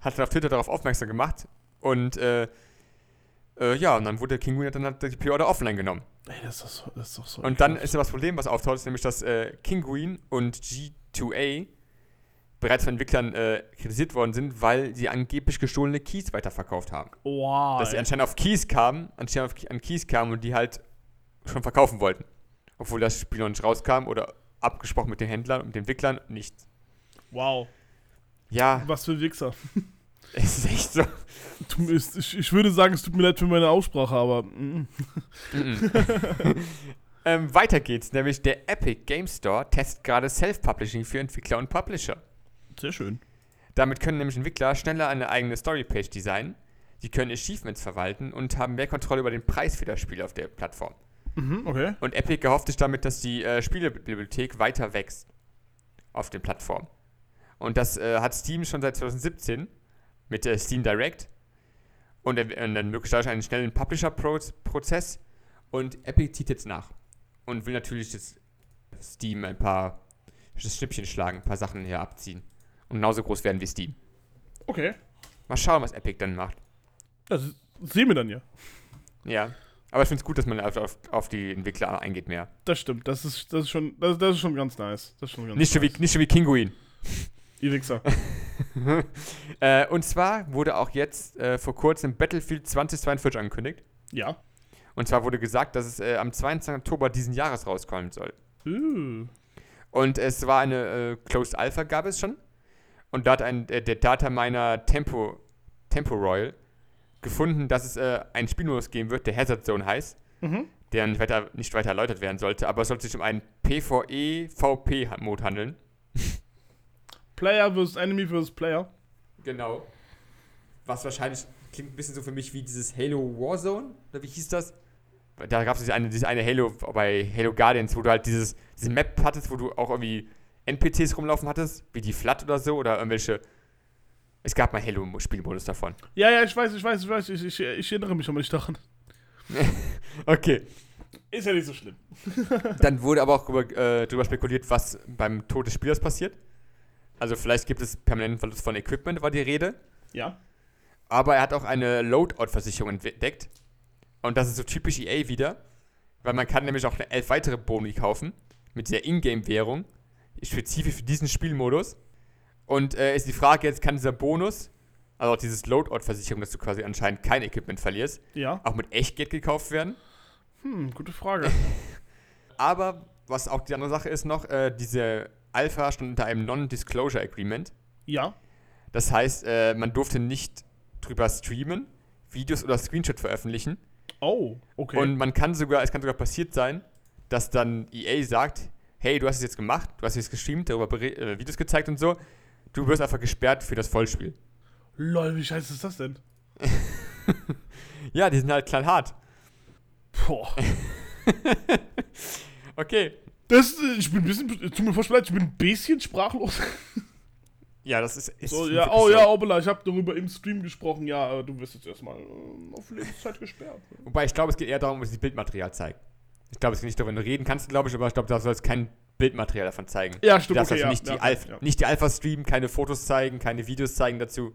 hat dann auf Twitter darauf aufmerksam gemacht. Und äh, äh, ja, und dann wurde Kinguin dann hat die Pre-Order offline genommen.
Ey, das ist doch so. Das ist doch so
Und dann ist ja das Problem, was auftaucht, ist nämlich, dass äh, Kinguin und G2A bereits von Entwicklern äh, kritisiert worden sind, weil sie angeblich gestohlene Keys weiterverkauft haben.
Wow.
dass sie anscheinend auf Keys kamen, anscheinend auf, an Keys kamen und die halt schon verkaufen wollten. Obwohl das Spiel noch nicht rauskam oder abgesprochen mit den Händlern und den Entwicklern nichts.
Wow.
Ja,
Was für Wichser. [laughs]
es ist echt so.
Ich würde sagen, es tut mir leid für meine Aussprache, aber. mm. [laughs]
ähm, weiter geht's, nämlich der Epic Game Store testet gerade Self-Publishing für Entwickler und Publisher.
Sehr schön.
Damit können nämlich Entwickler schneller eine eigene Storypage designen, die können Achievements verwalten und haben mehr Kontrolle über den Preis für das Spiel auf der Plattform.
Mhm, okay.
Und Epic erhofft sich damit, dass die äh, Spielebibliothek weiter wächst auf den Plattformen. Und das äh, hat Steam schon seit 2017 mit äh, Steam Direct. Und, er- und dann ermöglicht dadurch einen schnellen Publisher-Prozess. Und Epic zieht jetzt nach. Und will natürlich jetzt Steam ein paar Schnippchen schlagen, ein paar Sachen hier abziehen. Und genauso groß werden wie Steam.
Okay.
Mal schauen, was Epic dann macht.
Das sehen wir dann ja.
Ja. Aber ich finde es gut, dass man auf, auf, die Entwickler eingeht mehr.
Das stimmt. Das ist, das ist, schon, das, das ist schon ganz nice. Das ist schon ganz
Nicht so, wie,
nice.
nicht so wie Kinguin.
Ihr Wichser. [laughs]
äh, und zwar wurde auch jetzt äh, vor kurzem Battlefield 2042 angekündigt.
Ja.
Und zwar wurde gesagt, dass es äh, am 22. Oktober diesen Jahres rauskommen soll.
Uh.
Und es war eine äh, Closed Alpha, gab es schon. Und da hat ein, äh, der Dataminer Tempo, Tempo Royal gefunden, dass es äh, einen Spielmodus geben wird, der Hazard Zone heißt,
Mhm.
der nicht weiter, nicht weiter erläutert werden sollte, aber es sollte sich um einen PvE-VP-Mode handeln.
Player versus Enemy versus Player.
Genau. Was wahrscheinlich klingt ein bisschen so für mich wie dieses Halo Warzone, oder wie hieß das? Da gab es diese eine, diese eine Halo bei Halo Guardians, wo du halt dieses, diese Map hattest, wo du auch irgendwie NPCs rumlaufen hattest, wie die Flat oder so, oder irgendwelche. Es gab mal Halo-Spielmodus davon.
Ja, ja, ich weiß, ich weiß, ich weiß. Ich, ich, ich erinnere mich aber nicht daran. [laughs]
Okay.
Ist ja nicht so schlimm. [laughs]
Dann wurde aber auch drüber, äh, drüber spekuliert, was beim Tod des Spielers passiert. Also vielleicht gibt es permanenten Verlust von Equipment, war die Rede.
Ja.
Aber er hat auch eine Loadout-Versicherung entdeckt. Und das ist so typisch EA wieder. Weil man kann nämlich auch elf weitere Boni kaufen. Mit der Ingame-Währung. Spezifisch für diesen Spielmodus. Und äh, ist die Frage jetzt, kann dieser Bonus, also auch dieses Loadout-Versicherung, dass du quasi anscheinend kein Equipment verlierst,
Ja.
auch mit Echtgeld gekauft werden?
Hm, gute Frage. [laughs]
Aber was auch die andere Sache ist noch, äh, diese Alpha stand unter einem Non-Disclosure Agreement.
ja.
Das heißt, äh, man durfte nicht drüber streamen, Videos oder Screenshots veröffentlichen.
Oh, okay.
Und man kann sogar, es kann sogar passiert sein, dass dann EA sagt, hey, du hast es jetzt gemacht, du hast jetzt gestreamt, darüber äh, Videos gezeigt und so. Du wirst einfach gesperrt für das Vollspiel.
Lol, wie scheiße ist das denn? [laughs]
Ja, die sind halt knallhart.
Boah. [laughs]
Okay.
Das, ich bin ein bisschen, tut mir furchtbar leid, ich bin ein bisschen sprachlos. [laughs]
Ja, das ist. ist
So, ja, oh ja, Obela, ich habe darüber im Stream gesprochen. Ja, äh, du wirst jetzt erstmal äh, auf Lebenszeit gesperrt.
Wobei ich glaube, es geht eher darum, dass sie Bildmaterial zeigt. Ich glaube, es geht nicht du reden kannst, glaube ich, aber ich glaube, da soll es kein Bildmaterial davon zeigen.
Ja,
Du
stimmt,
darfst
okay,
also
ja,
nicht, die
ja,
Alpha,
ja.
nicht die Alpha streamen, keine Fotos zeigen, keine Videos zeigen dazu.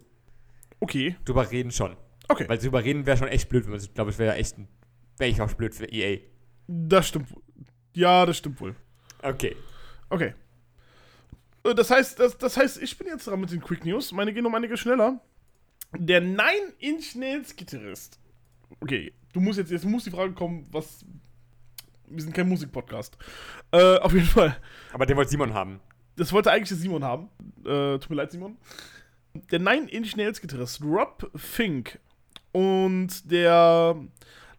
Okay,
Drüber reden schon.
okay.
Weil drüber reden wäre schon echt blöd. wenn man- Ich glaube, es wäre echt ein, wäre ich auch blöd für EA.
Das stimmt wohl. Ja, das stimmt wohl.
Okay.
Okay. Äh, Das heißt, das, das heißt, ich bin jetzt dran mit den Quick News. Meine gehen um einige schneller. Der 9-Inch-Nails-Gitarrist. Okay, du musst jetzt, jetzt muss die Frage kommen, was. Wir sind kein Musikpodcast. Äh, auf jeden Fall.
Aber den wollte Simon haben.
Das wollte eigentlich Simon haben. Äh, tut mir leid, Simon. Der 9-Inch-Nails-Gitarrist Rob Fink und der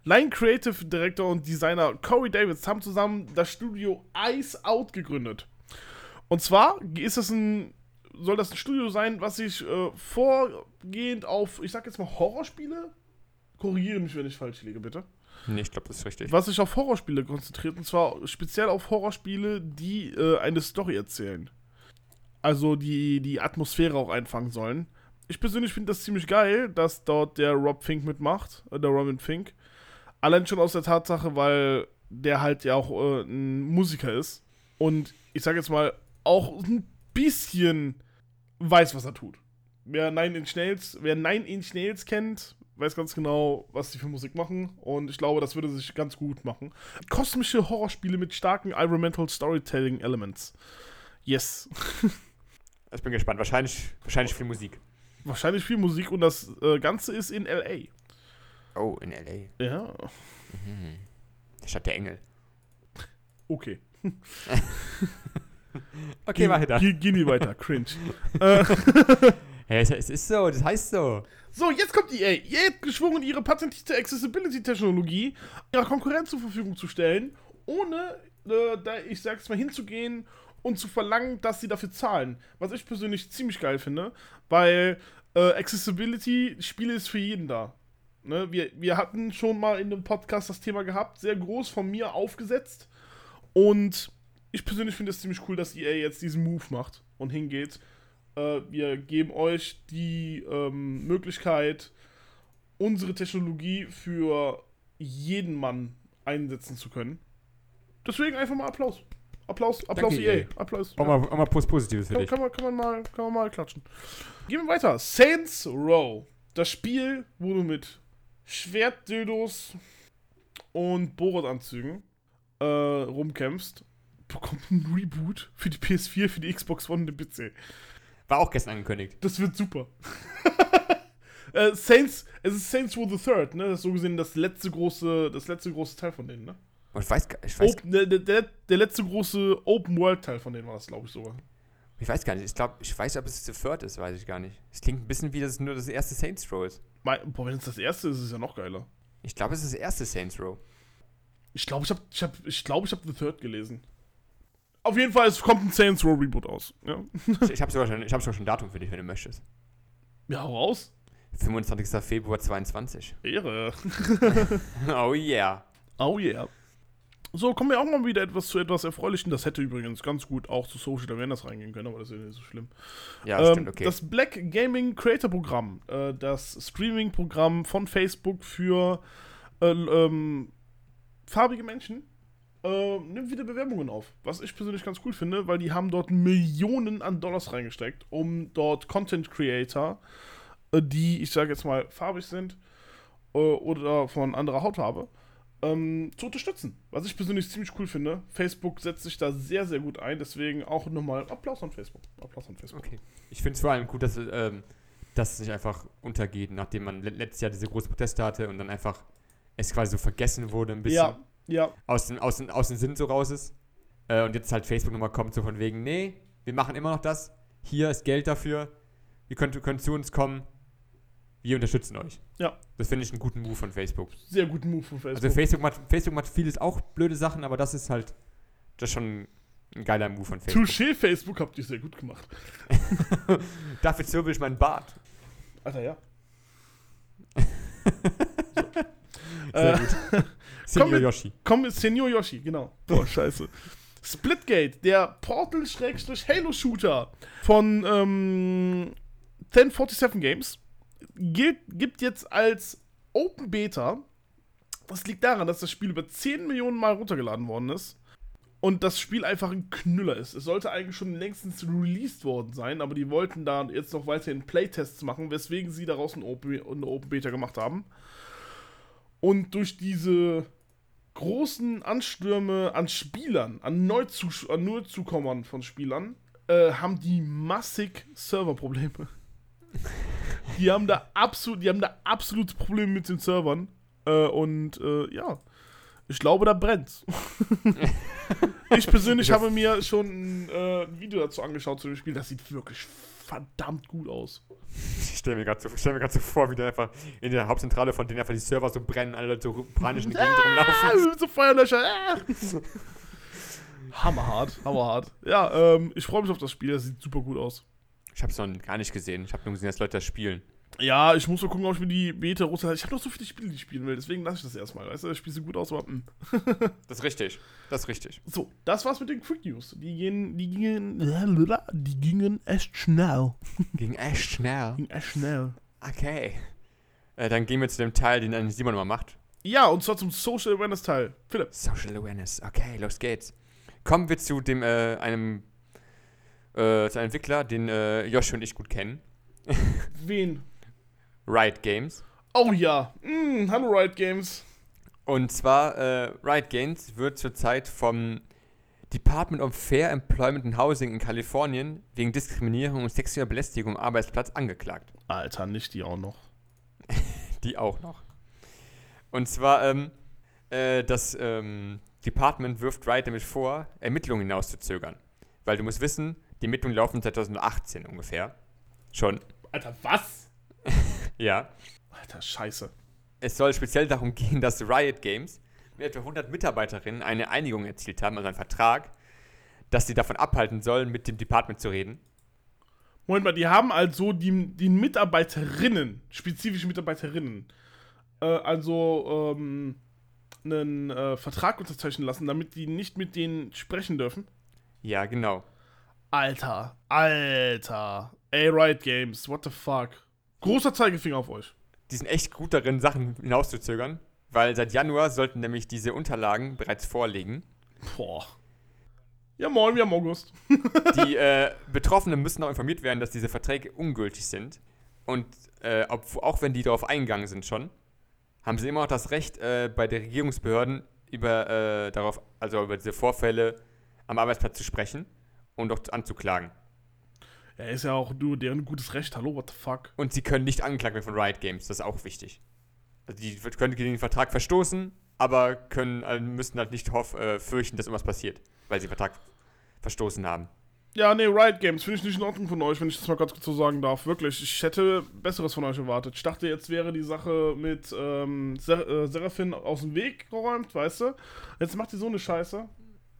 Line Creative Director und Designer Corey Davids haben zusammen das Studio Ice Out gegründet. Und zwar ist das ein, soll das ein Studio sein, was sich äh, vorgehend auf, ich sag jetzt mal Horrorspiele, korrigiere mich, wenn ich falsch liege, bitte,
Nee, ich glaube, das ist richtig.
was sich auf Horrorspiele konzentriert, und zwar speziell auf Horrorspiele, die äh, eine Story erzählen. Also die die Atmosphäre auch einfangen sollen. Ich persönlich finde das ziemlich geil, dass dort der Rob Fink mitmacht, äh, der Robin Fink. Allein schon aus der Tatsache, weil der halt ja auch äh, ein Musiker ist. Und ich sage jetzt mal, auch ein bisschen weiß, was er tut. Wer Nine Inch Nails kennt, weiß ganz genau, was sie für Musik machen. Und ich glaube, das würde sich ganz gut machen. Kosmische Horrorspiele mit starken Environmental Storytelling Elements. Yes. [laughs]
Ich bin gespannt. Wahrscheinlich, wahrscheinlich viel Musik.
Wahrscheinlich viel Musik und das äh, Ganze ist in LA.
Oh, in L.A.
Ja,
Stadt der Engel. [laughs]
okay. [laughs]
Okay, weiter.
Ge gehen wir weiter. Cringe.
Hey, es, es ist so, das heißt so.
So, jetzt kommt EA. EA hat geschwungen, ihre patentierte Accessibility-Technologie ihrer Konkurrenz zur Verfügung zu stellen, ohne, äh, da ich sag's mal, hinzugehen und zu verlangen, dass sie dafür zahlen. Was ich persönlich ziemlich geil finde, weil äh, Accessibility-Spiele ist für jeden da. Ne? Wir, wir hatten schon mal in einem Podcast das Thema gehabt, sehr groß von mir aufgesetzt. Und ich persönlich finde es ziemlich cool, dass EA jetzt diesen Move macht und hingeht. Äh, wir geben euch die ähm, Möglichkeit, unsere Technologie für jeden Mann einsetzen zu können. Deswegen einfach mal Applaus. Applaus, Applaus
Danke,
EA.
EA.
Applaus.
Auch mal, auch mal Positives für
Kann,
dich.
kann, man, kann, man mal, kann man mal klatschen. Gehen wir weiter. Saints Row. Das Spiel, wo du mit Schwertdildos und Bohrertanzügen äh, rumkämpfst, bekommt ein Reboot für die PS4, für die Xbox One und den PC.
War auch gestern angekündigt.
Das wird super. [laughs] äh, Saints, es ist Saints Row the Third, ne? Das ist so gesehen das letzte große, das letzte große Teil von denen, ne?
Und ich weiß, gar- ich weiß,
Op der, der, der, letzte große Open World Teil von denen war das, glaube ich sogar.
ich weiß gar nicht. Ich glaube, ich weiß, ob es The Third ist, weiß ich gar nicht. Es klingt ein bisschen wie das nur das erste Saints Row ist.
Mein, boah, wenn es das erste ist, ist es ja noch geiler.
Ich glaube, es ist das erste Saints Row.
Ich glaube, ich habe ich hab, ich glaub, ich hab The Third gelesen. Auf jeden Fall, es kommt ein Saints Row Reboot aus. Ja, [laughs]
Ich, ich habe sogar, schon- ich hab sogar schon ein Datum für dich, wenn du möchtest.
ja hau raus.
25. Februar 22.
Ehre. [laughs]
Oh yeah.
Oh yeah. So, kommen wir auch mal wieder etwas zu etwas Erfreulichem. Das hätte übrigens ganz gut auch zu Social Awareness reingehen können, aber das ist ja nicht so schlimm.
Ja,
Ähm,
stimmt, okay.
Das Black Gaming Creator Programm, äh, das Streaming-Programm von Facebook für äh, ähm, farbige Menschen, äh, nimmt wieder Bewerbungen auf. Was ich persönlich ganz cool finde, weil die haben dort Millionen an Dollars reingesteckt, um dort Content Creator, äh, die, ich sage jetzt mal, farbig sind äh, oder von anderer Hautfarbe, ähm, zu unterstützen. Was ich persönlich ziemlich cool finde. Facebook setzt sich da sehr, sehr gut ein. Deswegen auch nochmal Applaus an Facebook. Applaus an Facebook.
okay. Ich finde es vor allem gut, dass, ähm, dass es nicht einfach untergeht, nachdem man le- letztes Jahr diese großen Proteste hatte und dann einfach es quasi so vergessen wurde ein bisschen.
Ja, ja,
aus dem, aus dem, aus dem Sinn so raus ist. Äh, und jetzt halt Facebook nochmal kommt, so von wegen, nee, wir machen immer noch das. Hier ist Geld dafür. ihr könnt, könnt zu uns kommen, wir unterstützen euch.
Ja.
Das finde ich einen guten Move von Facebook.
Sehr guten Move von Facebook.
Also Facebook macht, Facebook macht vieles auch blöde Sachen, aber das ist halt, das ist schon ein geiler Move von Facebook.
Touché Facebook habt ihr sehr gut gemacht. [laughs]
Dafür zirbel ich meinen Bart.
Alter, ja. [laughs]
Sehr
Äh,
gut. [laughs] Senior Yoshi.
Komm, Senior Yoshi, genau. Boah, [laughs] scheiße. Splitgate, der Portal-Halo-Shooter von ähm, 1047 Games, gilt, gibt jetzt als Open Beta. Das liegt daran, dass das Spiel über 10 Millionen Mal runtergeladen worden ist. Und das Spiel einfach ein Knüller ist. Es sollte eigentlich schon längstens released worden sein, aber die wollten da jetzt noch weiterhin Playtests machen, weswegen sie daraus eine Open, eine Open Beta gemacht haben. Und durch diese großen Anstürme an Spielern, an, Neuzus an Neuzukommern von Spielern, äh, haben die massig Serverprobleme. [laughs] die haben da absolut, die haben da absolute Probleme mit den Servern. Äh, und äh, ja, ich glaube, da brennt's. [laughs] ich persönlich
Ich
habe mir schon ein äh, Video dazu angeschaut zu dem Spiel. Das sieht wirklich verdammt gut aus.
Stelle mir gerade so, stell mir grad so vor, wie da einfach in der Hauptzentrale von denen einfach die Server so brennen, alle Leute so panisch in die Gegend rumlaufen. [laughs]
Ah, so Feuerlöscher. Ah. Hammerhart, hammerhart. Ja, ähm, ich freue mich auf das Spiel. Das sieht super gut aus.
Ich habe es noch gar nicht gesehen. Ich habe nur gesehen, dass Leute das spielen.
Ja, ich muss mal gucken, ob ich mir die Beta runterlade. Ich habe noch so viele Spiele, die ich spielen will. Deswegen lasse ich das erstmal. Weißt du, das Spiel sieht gut aus, aber. Mh. [laughs]
Das ist richtig. Das ist richtig.
So, das war's mit den Quick News. Die gehen, die gingen, die gingen echt schnell. [laughs]
Ging echt schnell.
Ging echt schnell.
Okay. Äh, dann gehen wir zu dem Teil, den dann Simon immer macht.
Ja, und zwar zum Social Awareness Teil. Philipp.
Social Awareness. Okay, los geht's. Kommen wir zu dem, äh, einem, äh, zu einem Entwickler, den äh, Josh und ich gut kennen. [laughs]
Wen?
Riot Games.
Oh ja. Mm, hallo Riot Games.
Und zwar, äh, Riot Games wird zurzeit vom Department of Fair Employment and Housing in Kalifornien wegen Diskriminierung und sexueller Belästigung am Arbeitsplatz angeklagt.
Alter, nicht die auch noch. [laughs]
Die auch noch. Und zwar, ähm, äh, das ähm, Department wirft Riot damit vor, Ermittlungen hinauszuzögern. Weil du musst wissen, die Ermittlungen laufen seit 2018 ungefähr. Schon.
Alter, was? [laughs]
Ja.
Alter, scheiße.
Es soll speziell darum gehen, dass Riot Games mit etwa 100 Mitarbeiterinnen eine Einigung erzielt haben, also einen Vertrag, dass sie davon abhalten sollen, mit dem Department zu reden.
Moment mal, die haben also die, die Mitarbeiterinnen, spezifische Mitarbeiterinnen, äh, also ähm, einen äh, Vertrag unterzeichnen lassen, damit die nicht mit denen sprechen dürfen.
Ja, genau.
Alter, Alter. Ey, Riot Games, what the fuck. Großer Zeigefinger auf euch.
Die sind echt gut darin, Sachen hinauszuzögern, weil seit Januar sollten nämlich diese Unterlagen bereits vorliegen.
Boah. Ja, moin, wir haben August. [laughs]
Die äh, Betroffenen müssen auch informiert werden, dass diese Verträge ungültig sind. Und äh, ob, auch wenn die darauf eingegangen sind schon, haben sie immer noch das Recht, äh, bei den Regierungsbehörden über, äh, darauf, also über diese Vorfälle am Arbeitsplatz zu sprechen und auch anzuklagen.
Ja, ist ja auch nur deren gutes Recht. Hallo, what the fuck.
Und sie können nicht angeklagt werden von Riot Games, das ist auch wichtig. Also die können gegen den Vertrag verstoßen, aber können, äh, müssen halt nicht hoff, äh, fürchten, dass irgendwas passiert, weil sie den Vertrag verstoßen haben.
Ja, nee, Riot Games finde ich nicht in Ordnung von euch, wenn ich das mal ganz kurz so sagen darf. Wirklich, ich hätte Besseres von euch erwartet. Ich dachte, jetzt wäre die Sache mit ähm, Ser äh, Seraphin aus dem Weg geräumt, weißt du? Jetzt macht ihr so eine Scheiße.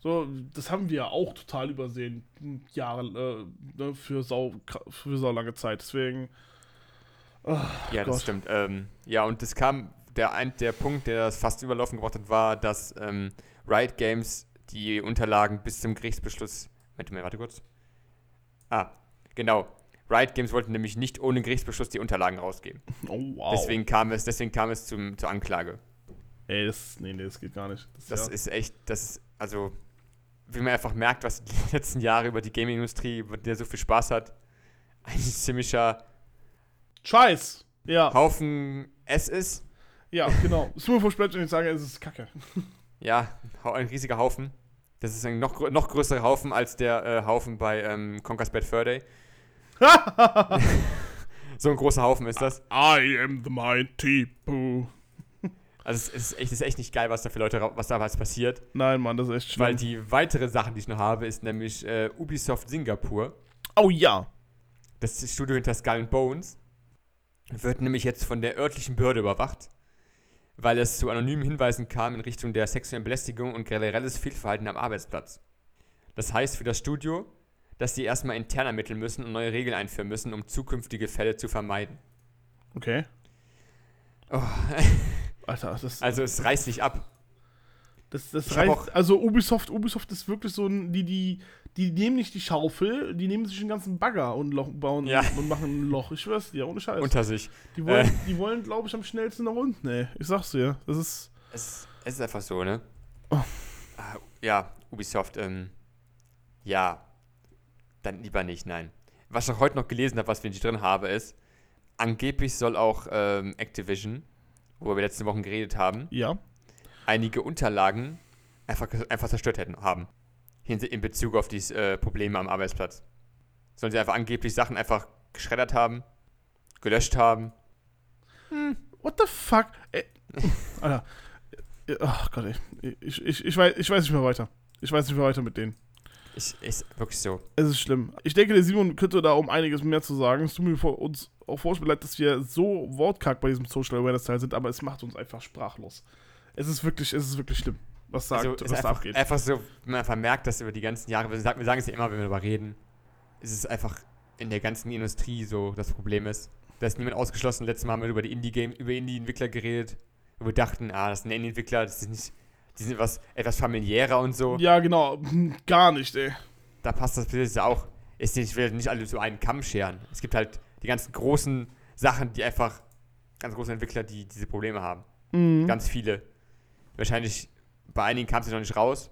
So, das haben wir ja auch total übersehen. Jahre, äh, ne, für, sau, für sau lange Zeit. Deswegen.
Ja, das
Gott.
stimmt. Ähm, ja, und es kam, der, ein, der Punkt, der das fast überlaufen gebracht hat, war, dass ähm, Riot Games die Unterlagen bis zum Gerichtsbeschluss. Warte mal, warte kurz. Ah, genau. Riot Games wollten nämlich nicht ohne Gerichtsbeschluss die Unterlagen rausgeben. [laughs]
Oh, wow.
Deswegen kam es, deswegen kam es zum, zur Anklage.
Ey, das, nee, nee, das geht gar nicht. Das,
Das
ja.
ist echt, das ist, also, wie man einfach merkt, was die [laughs] letzten Jahre über die Gaming-Industrie, über die er so viel Spaß hat, ein ziemlicher
Scheiß! Ja,
Haufen S ist.
ja, genau. For Splash und ich sage, es ist kacke. [laughs]
Ja, ein riesiger Haufen. Das ist ein noch, noch größerer Haufen als der äh, Haufen bei ähm, Conker's Bad Fur Day. [laughs] So ein großer Haufen ist das.
I am the mighty Pooh.
Also es ist echt, es ist echt nicht geil, was da für Leute, was da was passiert.
Nein, Mann, das ist echt schlimm.
Weil die weitere Sachen, die ich noch habe, ist nämlich äh, Ubisoft Singapur.
oh ja.
Das Studio hinter Skull and Bones wird nämlich jetzt von der örtlichen Behörde überwacht, weil es zu anonymen Hinweisen kam in Richtung der sexuellen Belästigung und generelles Fehlverhalten am Arbeitsplatz. Das heißt für das Studio, dass sie erstmal intern ermitteln müssen und neue Regeln einführen müssen, um zukünftige Fälle zu vermeiden.
Okay.
Oh. [laughs]
Alter, das,
Also es reißt nicht ab.
das, das reicht. Also Ubisoft, Ubisoft ist wirklich so ein, die, die, die nehmen nicht die Schaufel, die nehmen sich den ganzen Bagger und Loch, bauen
Ja.
und machen ein Loch. Ich schwör's dir, ohne Scheiß.
Unter sich.
die wollen,
äh.
die wollen glaube ich, am schnellsten nach unten, ey. Ich sag's dir. Das ist.
Es, es ist einfach so, ne?
Oh.
Ah, Ja, Ubisoft, ähm, ja, dann lieber nicht, nein. Was ich auch heute noch gelesen habe, was wir nicht drin habe, ist, angeblich soll auch ähm, Activision, worüber wir letzte Wochen geredet haben,
Ja.
einige Unterlagen einfach, einfach zerstört hätten, haben. In, Bezug auf die äh, Probleme am Arbeitsplatz. Sollen sie einfach angeblich Sachen einfach geschreddert haben, gelöscht haben.
What the fuck? Ey. [laughs] Alter. Ach Gott, ey. Ich, ich, ich, weiß, ich weiß nicht mehr weiter. Ich weiß nicht mehr weiter mit denen.
Ich, ist wirklich so.
Es ist schlimm. Ich denke, der Simon könnte da um einiges mehr zu sagen. Es tut mir vor uns auch vorstellen leid, dass wir so wortkarg bei diesem Social Awareness Teil sind, aber es macht uns einfach sprachlos. Es ist wirklich, es ist wirklich schlimm, was sagt,
also,
was da
einfach,
abgeht.
einfach so, wenn man einfach merkt, dass über die ganzen Jahre, wir sagen, wir sagen es ja immer, wenn wir darüber reden, ist es einfach in der ganzen Industrie so das Problem ist. Da ist niemand ausgeschlossen. Letztes Mal haben wir über die Indie-Game, über Indie-Entwickler geredet, wo wir dachten, ah, das sind Indie-Entwickler, das ist nicht, die sind was, etwas familiärer und so.
Ja, genau. Hm, Gar nicht, ey.
Da passt das ja auch. Ist nicht, ich will nicht alle so einen Kamm scheren. Es gibt halt die ganzen großen Sachen, die einfach, ganz große Entwickler, die diese Probleme haben.
Mhm.
Ganz viele. Wahrscheinlich, bei einigen kam es noch nicht raus.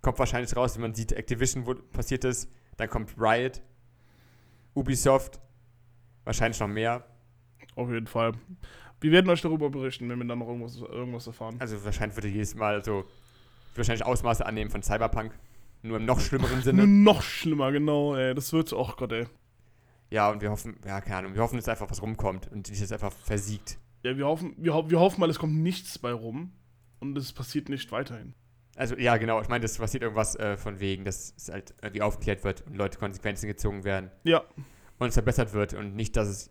Kommt wahrscheinlich raus, wenn man sieht, Activision, wo passiert ist. Dann kommt Riot, Ubisoft, wahrscheinlich noch mehr.
Auf jeden Fall. Wir werden euch darüber berichten, wenn wir dann noch irgendwas, irgendwas erfahren.
Also wahrscheinlich würde jedes Mal so wahrscheinlich Ausmaße annehmen von Cyberpunk. Nur im noch schlimmeren
Nur
Sinne. [laughs]
noch schlimmer, genau, ey. Das wird, oh Gott, ey.
Ja, und wir hoffen, ja, keine Ahnung, wir hoffen, dass einfach was rumkommt und nicht jetzt einfach versiegt.
Ja, wir hoffen, wir, ho- wir hoffen mal, es kommt nichts bei rum. Und es passiert nicht weiterhin.
Also, ja, genau, ich meine, das passiert irgendwas äh, von wegen, dass es halt irgendwie aufgeklärt wird und Leute Konsequenzen gezogen werden.
Ja,
und es verbessert wird und nicht, dass es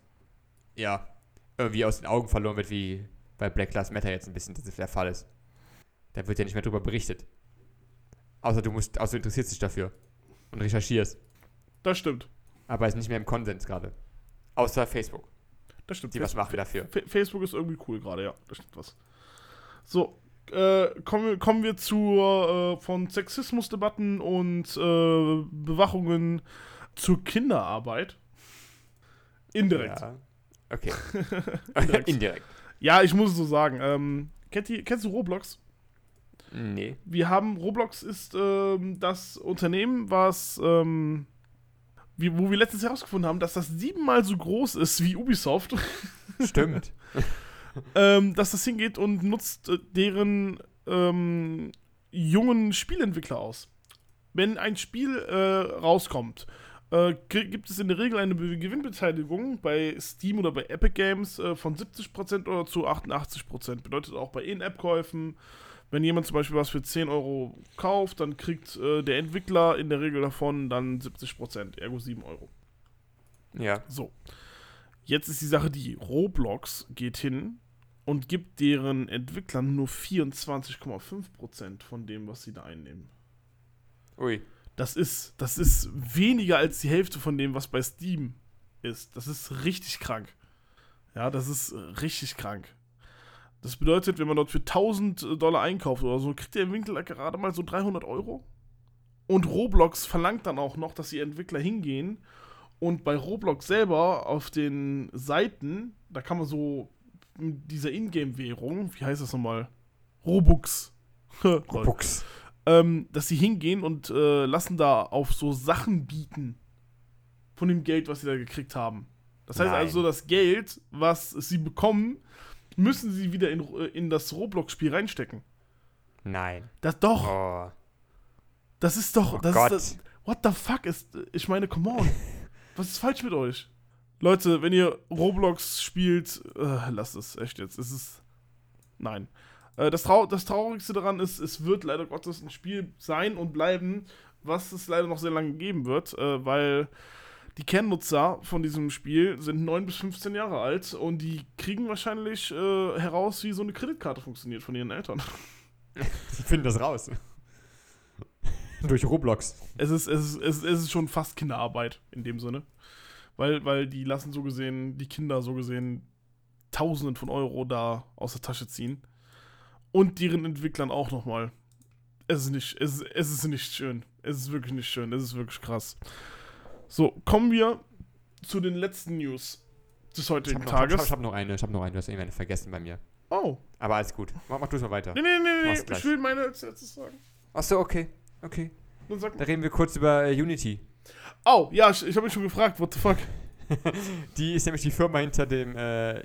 ja irgendwie aus den Augen verloren wird, wie bei Black Lives Matter jetzt ein bisschen das der Fall ist. Da wird ja nicht mehr drüber berichtet. Außer du musst, außer du interessierst dich dafür und recherchierst.
das stimmt.
Aber ist nicht mehr im Konsens gerade. Außer Facebook,
Das stimmt.
die was machen dafür.
Fa- Facebook ist irgendwie cool gerade, ja. Das stimmt was. So, äh, kommen, wir- kommen wir zur, äh, von Sexismusdebatten und äh, Bewachungen zur Kinderarbeit. Indirekt. Ja, [laughs] [laughs]
Ja. Okay.
Indirekt.
Indirekt.
ich muss es so sagen. Ähm, kennt ihr, kennst du Roblox?
Nee.
Wir haben, Roblox ist ähm, das Unternehmen, was, ähm, wie, wo wir letztens herausgefunden haben, dass das siebenmal so groß ist wie Ubisoft.
Stimmt. [laughs]
ähm, dass das hingeht und nutzt äh, deren ähm, jungen Spielentwickler aus. Wenn ein Spiel äh, rauskommt, äh, gi- gibt es in der Regel eine Be Gewinnbeteiligung bei Steam oder bei Epic Games äh, von 70% oder zu 88%. Bedeutet auch bei In-App-Käufen, wenn jemand zum Beispiel was für 10 Euro kauft, dann kriegt äh, der Entwickler in der Regel davon dann 70%, ergo 7 Euro.
Ja.
So. Jetzt ist die Sache die, Roblox geht hin und gibt deren Entwicklern nur 24,5% von dem, was sie da einnehmen.
Ui.
Das ist, das ist weniger als die Hälfte von dem, was bei Steam ist. Das ist richtig krank. Ja, das ist richtig krank. Das bedeutet, wenn man dort für 1000 Dollar einkauft oder so, kriegt der Entwickler gerade mal so 300 Euro. Und Roblox verlangt dann auch noch, dass die Entwickler hingehen und bei Roblox selber auf den Seiten, da kann man so mit dieser Ingame-Währung, wie heißt das nochmal? Robux. [laughs]
Robux.
ähm, dass sie hingehen und äh, lassen da auf so Sachen bieten von dem Geld, was sie da gekriegt haben. Das heißt
Nein.
also, das Geld, was sie bekommen, müssen sie wieder in, äh, in das Roblox-Spiel reinstecken.
Nein.
Das doch,
Oh.
das ist doch,
Oh
das
Gott.
ist das, what the fuck ist, ich meine, come on. [laughs] Was ist falsch mit euch? Leute, wenn ihr Roblox spielt, äh, lasst es, echt jetzt. Es ist, nein. Äh, das, Trau das Traurigste daran ist, es wird leider Gottes ein Spiel sein und bleiben, was es leider noch sehr lange geben wird, äh, weil die Kernnutzer von diesem Spiel sind 9 bis 15 Jahre alt und die kriegen wahrscheinlich äh, heraus, wie so eine Kreditkarte funktioniert von ihren Eltern.
Sie [laughs] finden das raus. [laughs] Durch Roblox.
Es ist, es, ist, es, ist, es ist schon fast Kinderarbeit in dem Sinne. Weil, weil die lassen so gesehen, die Kinder so gesehen, Tausenden von Euro da aus der Tasche ziehen. Und deren Entwicklern auch nochmal. Es ist nicht, es, es ist nicht schön. Es ist wirklich nicht schön. Es ist wirklich krass. So, kommen wir zu den letzten News des
Ich
heutigen
habe noch, ich hab,
Tages.
ich hab noch eine, ich habe noch eine, du hast irgendwann vergessen bei mir.
Oh.
Aber alles gut. Mach, mach du es mal weiter.
Nee, nee, nee, nee. Ich will meine als letztes sagen.
Achso, okay. Okay.
Dann sag
Da reden wir kurz über äh, Unity.
Oh, ja, ich, ich habe mich schon gefragt, what the fuck. [laughs]
Die ist nämlich die Firma hinter dem äh,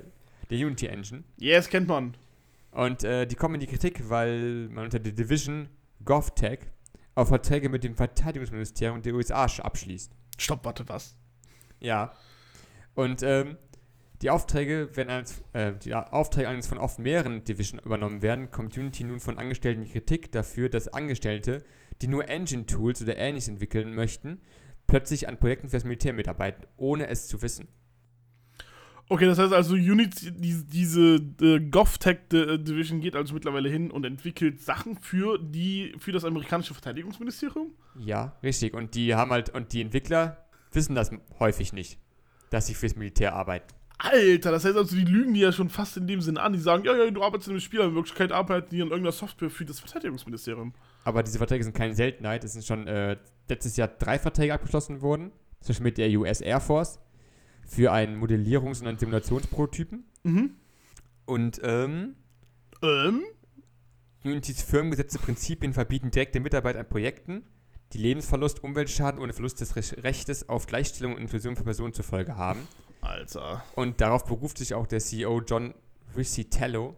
der Unity Engine.
Yes, kennt man.
Und äh, die kommen in die Kritik, weil man unter der Division GovTech auf Verträge mit dem Verteidigungsministerium der USA sch- abschließt.
Stopp, warte, was?
Ja. Und ähm, die Aufträge, wenn eines, äh, die Aufträge eines von oft mehreren Division übernommen werden, kommt Unity nun von Angestellten Kritik dafür, dass Angestellte, die nur Engine-Tools oder ähnliches entwickeln möchten, plötzlich an Projekten fürs Militär mitarbeiten, ohne es zu wissen.
Okay, das heißt also, Unity, die, diese äh, GovTech äh, Division geht also mittlerweile hin und entwickelt Sachen für die für das amerikanische Verteidigungsministerium.
Ja, richtig. Und die haben halt, und die Entwickler wissen das häufig nicht, dass sie fürs Militär arbeiten.
Alter, das heißt also, die lügen die ja schon fast in dem Sinne an. Die sagen, ja, ja, du arbeitest in einem Spiel, aber in Wirklichkeit arbeiten die an irgendeiner Software für das Verteidigungsministerium.
Aber diese Verträge sind keine Seltenheit. Es sind schon äh, letztes Jahr drei Verträge abgeschlossen worden. Zum Beispiel mit der US Air Force für einen Modellierungs- und einen Simulationsprototypen.
Mhm.
Und ähm,
Ähm?
Unitys firmengesetzte Prinzipien verbieten direkte Mitarbeit an Projekten, die Lebensverlust, Umweltschaden und Verlust des Rech- Rechtes auf Gleichstellung und Inklusion für Personen zur Folge haben.
Alter.
Und darauf beruft sich auch der CEO John Riccitello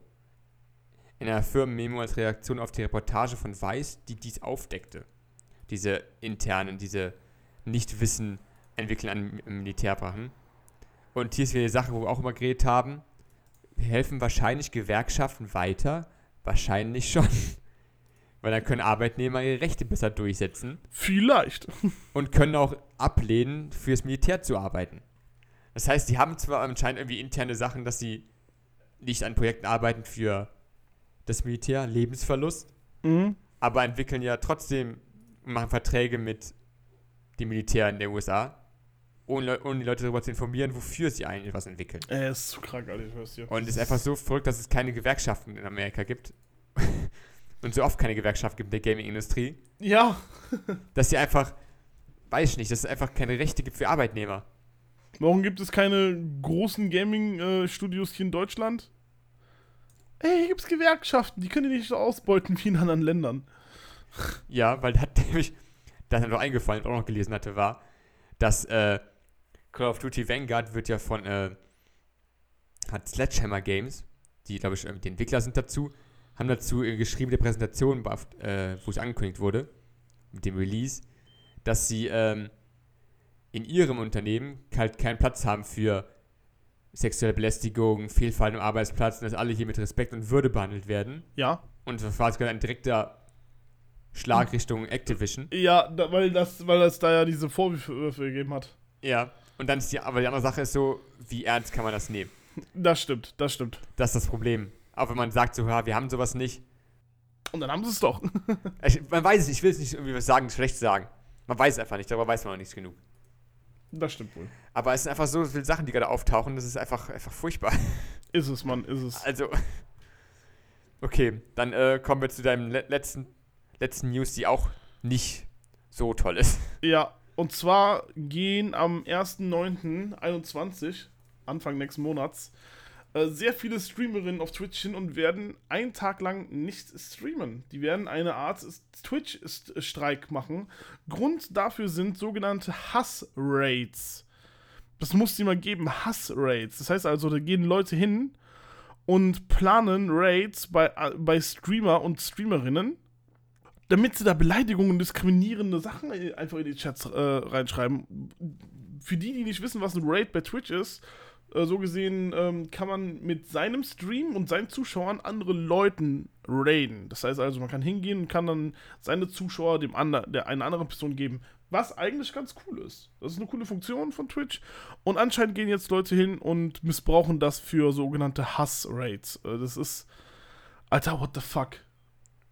in einer Firmenmemo als Reaktion auf die Reportage von Weiß, die dies aufdeckte. Diese internen, diese Nichtwissen entwickeln an Militärbrachen. Und hier ist wieder die Sache, wo wir auch immer geredet haben. Helfen wahrscheinlich Gewerkschaften weiter? Wahrscheinlich schon. [laughs] Weil dann können Arbeitnehmer ihre Rechte besser durchsetzen
Vielleicht. [laughs]
und können auch ablehnen, fürs Militär zu arbeiten. Das heißt, die haben zwar anscheinend irgendwie interne Sachen, dass sie nicht an Projekten arbeiten für das Militär, Lebensverlust,
Mhm.
aber entwickeln ja trotzdem, machen Verträge mit dem Militär in der USA, ohne, ohne die Leute darüber zu informieren, wofür sie eigentlich was entwickeln.
Er ist zu krank, Alter, ich hör's dir.
Und es ist einfach so verrückt, dass es keine Gewerkschaften in Amerika gibt. [laughs] und so oft keine Gewerkschaft gibt in der Gaming-Industrie,
Ja. [laughs]
dass sie einfach, weiß ich nicht, dass es einfach keine Rechte gibt für Arbeitnehmer.
Warum gibt es keine großen Gaming-Studios hier in Deutschland? Ey, hier gibt's Gewerkschaften, die können die nicht so ausbeuten wie in anderen Ländern.
Ja, weil hat [laughs] nämlich, das hat mir noch eingefallen, auch noch gelesen hatte, war, dass äh, Call of Duty Vanguard wird ja von, äh, hat Sledgehammer Games, die, glaube ich, die Entwickler sind dazu, haben dazu äh, geschrieben, der Präsentation, äh, wo es angekündigt wurde, mit dem Release, dass sie ähm, in ihrem Unternehmen halt keinen Platz haben für sexuelle Belästigung, Fehlverhalten am Arbeitsplatz und dass alle hier mit Respekt und Würde behandelt werden.
Ja.
Und das war sogar ein direkter Schlag Richtung Activision.
Ja, da, weil, das, weil das da ja diese Vorwürfe gegeben hat.
Ja. Und dann ist die, aber die andere Sache ist so, wie ernst kann man das nehmen?
Das stimmt, das stimmt.
Das ist das Problem. Auch wenn man sagt so, ja, wir haben sowas nicht.
Und dann haben sie es doch. [laughs]
Ich, man weiß es, nicht, ich will es nicht irgendwie was sagen, schlecht sagen. Man weiß es einfach nicht, darüber weiß man noch nicht genug.
Das stimmt wohl.
Aber es sind einfach so viele Sachen, die gerade auftauchen, das ist einfach, einfach furchtbar. [laughs]
Ist es, Mann, ist es.
Also, [laughs] okay, dann äh, kommen wir zu deinem le letzten, letzten News, die auch nicht so toll ist.
Ja, und zwar gehen am 1.9.21, Anfang nächsten Monats, äh, sehr viele Streamerinnen auf Twitch hin und werden einen Tag lang nicht streamen. Die werden eine Art Twitch-Streik machen. Grund dafür sind sogenannte Hass-Raids. Das muss es mal geben, Hass-Raids. Das heißt also, da gehen Leute hin und planen Raids bei, äh, bei Streamer und Streamerinnen damit sie da Beleidigungen und diskriminierende Sachen einfach in die Chats äh, reinschreiben. Für die, die nicht wissen, was ein Raid bei Twitch ist, äh, so gesehen ähm, kann man mit seinem Stream und seinen Zuschauern andere Leuten raiden. Das heißt also, man kann hingehen und kann dann seine Zuschauer dem ander der einer anderen Person geben, Was eigentlich ganz cool ist. Das ist eine coole Funktion von Twitch. Und anscheinend gehen jetzt Leute hin und missbrauchen das für sogenannte Hass-Rates. Äh, Das ist. Alter, what the fuck?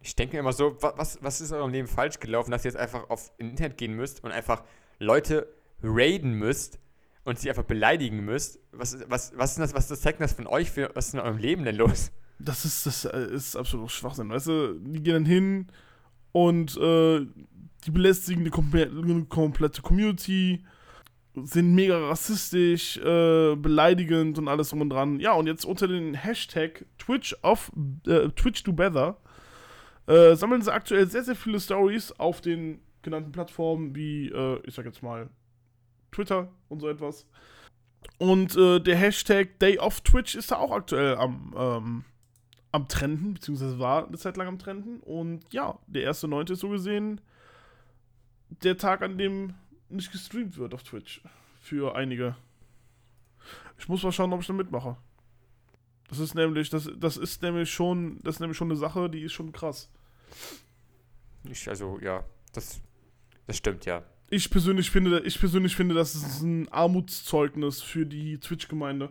Ich denke mir immer so, wa- was, was ist in eurem Leben falsch gelaufen, dass ihr jetzt einfach auf Internet gehen müsst und einfach Leute raiden müsst und sie einfach beleidigen müsst? Was, was, was ist das, was das zeigt das von euch für, was ist in eurem Leben denn los?
Das ist, das äh, ist absolut Schwachsinn. Weißt du, die gehen dann hin und äh, die belästigen eine komplette Community, sind mega rassistisch, äh, beleidigend und alles drum und dran. Ja, und jetzt unter den Hashtag Twitch of äh, Twitch do better äh, sammeln sie aktuell sehr, sehr viele Stories auf den genannten Plattformen wie, äh, ich sag jetzt mal, Twitter und so etwas. Und äh, der Hashtag Day of Twitch ist da auch aktuell am, ähm, am Trenden, beziehungsweise war eine Zeit lang am Trenden. Und ja, der erste Neunte ist so gesehen der Tag, an dem nicht gestreamt wird auf Twitch. Für einige. Ich muss mal schauen, ob ich da mitmache. Das ist nämlich, das, das ist nämlich schon, das ist nämlich schon eine Sache, die ist schon krass.
Ich, also, ja, das, das stimmt, ja.
Ich persönlich finde, ich persönlich finde, das ist ein Armutszeugnis für die Twitch-Gemeinde,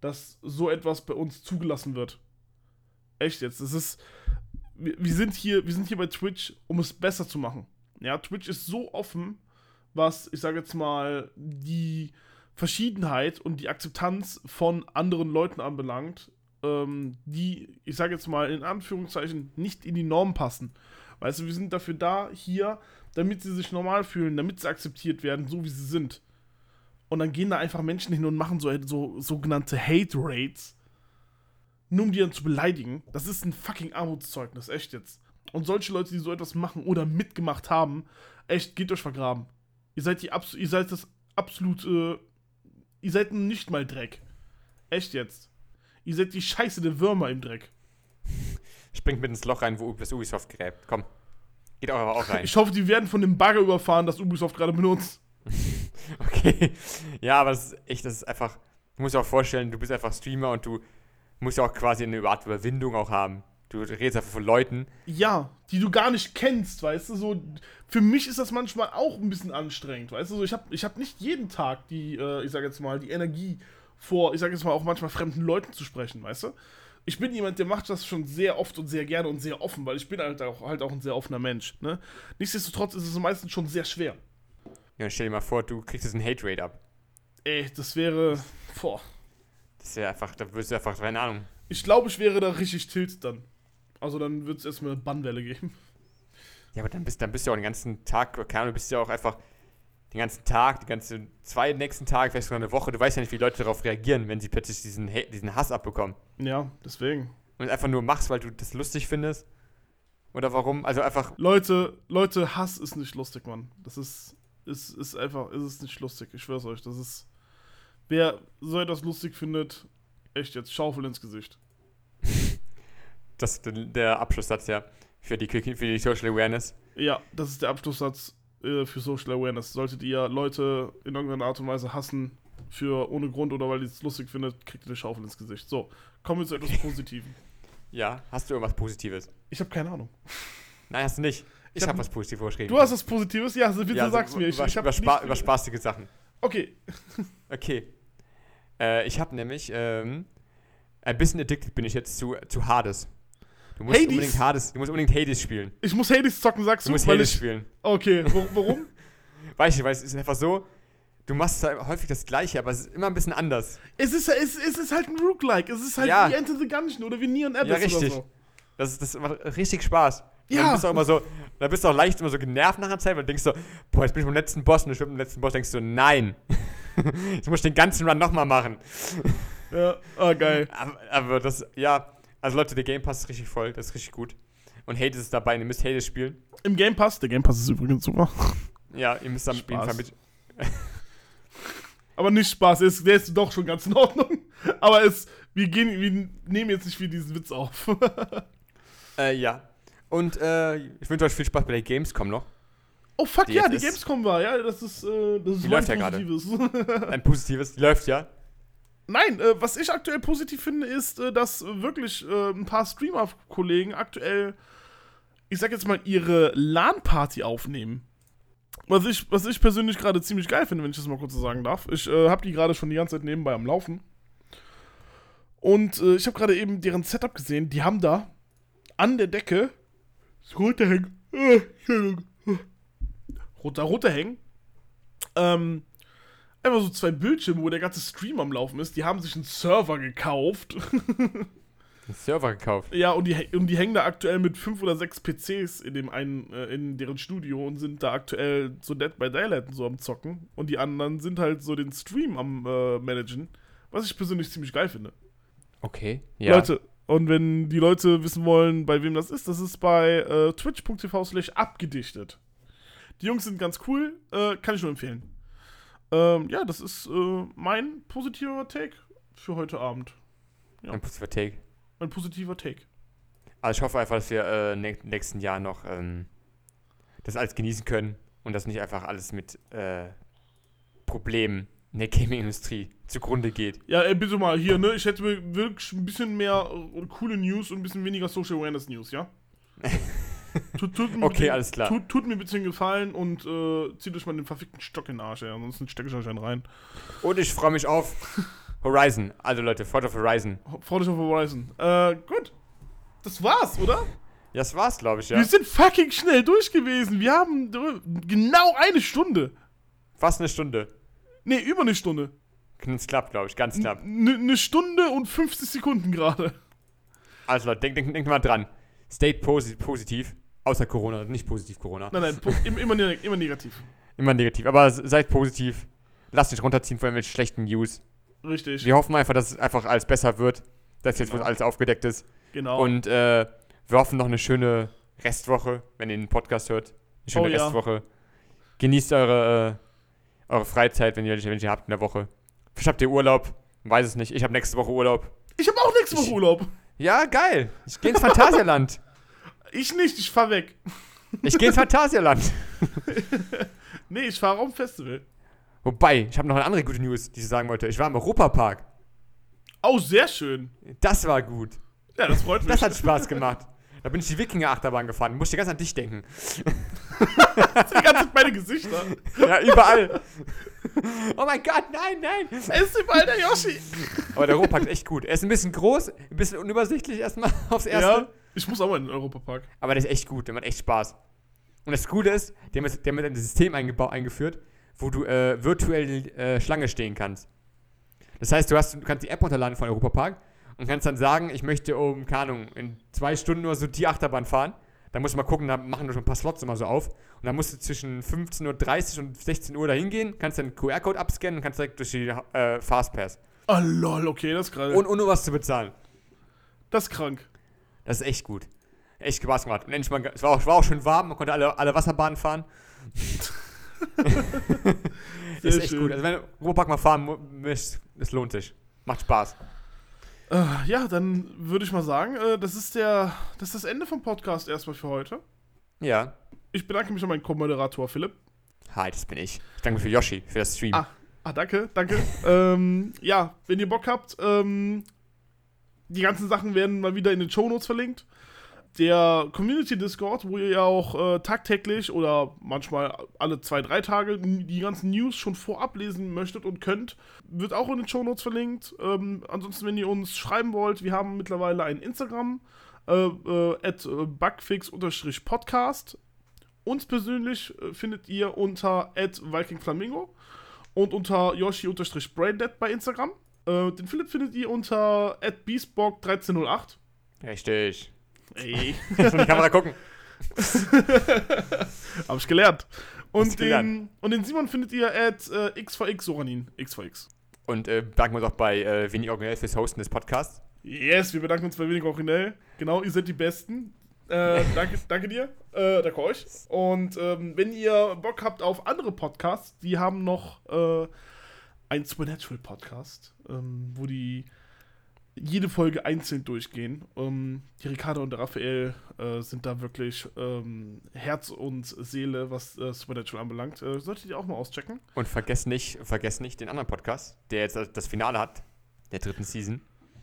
dass so etwas bei uns zugelassen wird. Echt jetzt, es ist, wir, sind hier, wir sind hier bei Twitch, um es besser zu machen. Ja, Twitch ist so offen, was, ich sage jetzt mal, die Verschiedenheit und die Akzeptanz von anderen Leuten anbelangt, ähm, die, ich sage jetzt mal in Anführungszeichen, nicht in die Norm passen. Weißt du, wir sind dafür da, hier, damit sie sich normal fühlen, damit sie akzeptiert werden, so wie sie sind. Und dann gehen da einfach Menschen hin und machen so, so sogenannte Hate-Raids, nur um die dann zu beleidigen. Das ist ein fucking Armutszeugnis, echt jetzt. Und solche Leute, die so etwas machen oder mitgemacht haben, echt, geht euch vergraben. Ihr seid die abs ihr seid das absolut, äh, ihr seid nicht mal Dreck. Echt jetzt. Ihr seid die Scheiße der Würmer im Dreck.
Springt mit ins Loch rein, wo das Ubisoft gräbt. Komm. Geht auch aber auch rein.
Ich hoffe, die werden von dem Bagger überfahren, das Ubisoft gerade benutzt. [laughs]
Okay. Ja, aber das ist echt, das ist einfach. Du musst dir auch vorstellen, du bist einfach Streamer und du musst ja auch quasi eine Art Überwindung auch haben. Du redest einfach von Leuten.
Ja, die du gar nicht kennst, weißt du, so für mich ist das manchmal auch ein bisschen anstrengend, weißt du, so ich habe ich hab nicht jeden Tag die äh, ich sage jetzt mal die Energie vor, ich sage jetzt mal auch manchmal fremden Leuten zu sprechen, weißt du? Ich bin jemand, der macht das schon sehr oft und sehr gerne und sehr offen, weil ich bin halt auch, halt auch ein sehr offener Mensch, ne? Nichtsdestotrotz ist es meistens schon sehr schwer.
Ja, stell dir mal vor, du kriegst jetzt einen Hate-Rate ab.
Ey, das wäre, boah,
Das ja einfach, da wirst du einfach, keine Ahnung.
ich glaube, ich wäre da richtig tilt dann. Also dann wird es erstmal eine Bannwelle geben.
Ja, aber dann bist, dann bist du auch den ganzen Tag, keine Ahnung, du bist ja auch einfach den ganzen Tag, die ganzen zwei nächsten Tage, vielleicht sogar eine Woche. Du weißt ja nicht, wie Leute darauf reagieren, wenn sie plötzlich diesen, diesen Hass abbekommen.
Ja, deswegen.
Und einfach nur machst, weil du das lustig findest. Oder warum? Also einfach,
Leute, Leute, Hass ist nicht lustig, Mann. Das ist, ist, ist einfach, ist es nicht lustig. Ich schwör's euch. Das ist, wer so etwas lustig findet, echt jetzt Schaufel ins Gesicht. [laughs]
das ist der- der Abschlusssatz ja für die, für die Social Awareness.
Ja, das ist der Abschlusssatz äh, für Social Awareness. Solltet ihr Leute in irgendeiner Art und Weise hassen, für ohne Grund oder weil ihr es lustig findet, kriegt ihr eine Schaufel ins Gesicht. So, kommen wir zu etwas [laughs] Positiven.
Ja, hast du irgendwas Positives?
Ich habe keine Ahnung.
Nein, hast du nicht. Ich,
Ich hab-
habe was Positives vorgeschrieben.
Du hast was Positives? Ja, so bitte
ja,
sag's
so
mir. Ich,
über,
ich hab
über, Spa über spaßige Sachen.
Okay, [laughs]
Okay. Äh, ich habe nämlich ähm, ein bisschen addicted bin ich jetzt zu, zu Hades. Du musst
Hades?
unbedingt Hades, du musst unbedingt Hades spielen.
ich muss Hades zocken, sagst
Du
du?
musst
weil
Hades
ich,
spielen.
Okay, warum? [laughs]
Weißt du, weil es ist einfach so, du machst zwar häufig das Gleiche, aber es ist immer ein bisschen anders.
Es ist, es, es ist halt ein Roguelike. Es ist halt
Ja.
wie Enter the Gungeon oder wie Neon Abyss
Ja, richtig.
oder so.
Das, ist, das macht richtig Spaß.
Ja.
Dann bist du auch immer so, dann bist du auch leicht immer so genervt nach einer Zeit, weil du denkst so, boah, jetzt bin ich beim letzten Boss und ich bin beim letzten Boss, denkst du, nein. [laughs] jetzt muss ich den ganzen Run nochmal machen.
Ja, ah, geil.
Aber, aber das, ja, also Leute, der Game Pass ist richtig voll, das ist richtig gut. Und Hades ist dabei, ihr müsst Hades spielen.
Im Game Pass, der Game Pass ist übrigens super.
Ja, ihr müsst am
Spaß.
Mit.
Aber nicht Spaß, der ist, der ist doch schon ganz in Ordnung. Aber es, wir, gehen, wir nehmen jetzt nicht viel diesen Witz auf. [laughs]
Äh, ja. Und äh, ich wünsche euch viel Spaß bei der Gamescom noch.
oh fuck,
Die
ja, die Gamescom war, ja, das ist, äh, das ist
Die läuft ja gerade.
Positives.
Ein positives, die läuft ja.
Nein, äh, was ich aktuell positiv finde, ist, äh, dass wirklich äh, ein paar Streamer-Kollegen aktuell, ich sag jetzt mal, ihre LAN-Party aufnehmen. Was ich, was ich persönlich gerade ziemlich geil finde, wenn ich das mal kurz so sagen darf. Ich äh, habe die gerade schon die ganze Zeit nebenbei am Laufen. Und äh, ich habe gerade eben deren Setup gesehen. Die haben da an der Decke das rote hängen. Äh, Entschuldigung. Roter, rote hängen. Ähm, einfach so zwei Bildschirme, wo der ganze Stream am Laufen ist. Die haben sich einen Server gekauft. [laughs]
Einen Server gekauft.
Ja, und die, und die hängen da aktuell mit fünf oder sechs PCs in dem einen, äh, in deren Studio und sind da aktuell so Dead by Daylight und so am Zocken. Und die anderen sind halt so den Stream am äh, Managen. Was ich persönlich ziemlich geil finde.
Okay. Ja.
Leute, und wenn die Leute wissen wollen, bei wem das ist, das ist bei äh, twitch.tv slash abgedichtet. Die Jungs sind ganz cool, äh, kann ich nur empfehlen. Ähm, ja, das ist äh, mein positiver Take für heute Abend. ja.
Ein positiver Take.
Mein positiver Take.
Also ich hoffe einfach, dass wir äh, ne nächsten Jahr noch ähm, das alles genießen können und dass nicht einfach alles mit äh, Problemen in der Gaming-Industrie zugrunde geht.
Ja, ey, bitte mal hier, ne? Ich hätte mir wirklich ein bisschen mehr äh, coole News und ein bisschen weniger Social Awareness News, ja? [laughs] Tut, tut mir
Okay,
bitte,
alles klar.
Tut, tut mir bitte einen Gefallen und äh, zieht euch mal den verfickten Stock in den Arsch, ey. Ansonsten stecke ich euch einen rein.
Und ich freue mich auf Horizon. Also Leute, Fort of Horizon.
Freut euch auf Horizon. Äh, gut. Das war's, oder?
Ja, das war's, glaube ich, ja.
Wir sind fucking schnell durch gewesen. Wir haben genau eine Stunde.
Fast eine Stunde.
Ne, über eine Stunde.
Das klappt, glaube ich, ganz knapp.
Eine ne Stunde und 50 Sekunden gerade.
Also Leute, denkt denk, denk mal dran. Stay posi positiv. Außer Corona, nicht positiv Corona.
Nein, nein, immer, immer negativ.
Immer negativ. Aber se- seid positiv. Lasst nicht runterziehen von irgendwelchen schlechten News.
Richtig.
Wir hoffen einfach, dass es einfach alles besser wird. Dass jetzt
Genau.
alles aufgedeckt ist.
Genau.
Und äh, wir hoffen noch eine schöne Restwoche, wenn ihr den Podcast hört. Eine schöne
Oh ja.
Restwoche. Genießt eure, äh, eure Freizeit, wenn ihr welche habt in der Woche. Vielleicht habt ihr Urlaub. Weiß es nicht. Ich habe nächste Woche Urlaub.
ich habe auch nächste Woche
Ich-
Urlaub.
Ja, geil. Ich gehe ins Phantasialand. [laughs]
Ich nicht, ich fahr weg.
Ich gehe ins Phantasialand. [laughs]
Nee, ich fahre auf ein Festival.
Wobei, ich habe noch eine andere gute News, die ich sagen wollte. Ich war im Europapark.
Oh, sehr schön.
Das war gut.
Ja, das freut mich.
Das hat Spaß gemacht. Da bin ich die Wikinger-Achterbahn gefahren. Musste ganz an dich denken. [laughs]
die ganze Zeit meine Gesichter.
Ja, überall. oh mein Gott, nein, nein.
Es ist überall der Yoshi.
Aber der Europapark ist echt gut. Er ist ein bisschen groß, ein bisschen unübersichtlich erstmal aufs Erste.
Ja, ich muss auch mal in den Europapark.
Aber der ist echt gut, der macht echt Spaß. Und das Coole ist, der hat, ein System eingeführt, wo du äh, virtuell äh, Schlange stehen kannst. Das heißt, du, hast, du kannst die App runterladen von Europapark und kannst dann sagen, ich möchte um, keine Ahnung, in zwei Stunden oder so die Achterbahn fahren. Da musst du mal gucken, da machen wir schon ein paar Slots immer so auf. Und dann musst du zwischen 15.30 Uhr und 16 Uhr da hingehen, kannst dann einen QR-Code abscannen und kannst direkt durch die äh, Fastpass.
Oh lol, okay, das ist gerade.
Und ohne was zu bezahlen.
das ist krank.
Das ist echt gut. Echt Spaß gemacht. Und endlich mal, es war auch, war auch schön warm, man konnte alle, alle Wasserbahnen fahren. [laughs]
Sehr
ist echt
schön.
gut. Also wenn du Ruhrpark mal fahren möchtest, es lohnt sich. Macht Spaß.
Äh, ja, dann würde ich mal sagen, äh, das ist der, das ist das Ende vom Podcast erstmal für heute.
Ja.
Ich bedanke mich an meinen Co-Moderator Philipp.
Hi, das bin ich. Ich danke für Yoshi, für das Stream.
Ah. Ah, danke, danke. [laughs] ähm, ja, wenn ihr Bock habt, ähm, die ganzen Sachen werden mal wieder in den Shownotes verlinkt. Der Community Discord, wo ihr ja auch äh, tagtäglich oder manchmal alle zwei, drei Tage die ganzen News schon vorab lesen möchtet und könnt, wird auch in den Shownotes verlinkt. Ähm, ansonsten, wenn ihr uns schreiben wollt, wir haben mittlerweile ein Instagram, äh, äh, äh, bugfix-podcast. Uns persönlich äh, findet ihr unter at vikingflamingo und unter yoshi-braindead bei Instagram. Äh, den Philipp findet ihr unter at beastborg1308.
Richtig.
Ey, [laughs]
Jetzt in die Kamera gucken. [laughs]
hab ich gelernt. Und
du gelernt.
den, und den Simon findet ihr at äh, xvx Soranin. xvx.
Und äh, danken wir uns auch bei äh, Wenig Originell fürs Hosten des Podcasts.
Yes, wir bedanken uns bei wenig originell. Genau, ihr seid die Besten. Äh, [laughs] danke, danke dir. Äh, danke euch. Und ähm, wenn ihr Bock habt auf andere Podcasts, die haben noch äh, einen Supernatural Podcast, ähm, wo die jede Folge einzeln durchgehen. Ähm, die Ricardo und der Raphael äh, sind da wirklich ähm, Herz und Seele, was äh, Supernatural anbelangt. Äh, solltet ihr auch mal auschecken.
Und vergesst nicht, vergesst nicht den anderen Podcast, der jetzt das Finale hat, der dritten Season.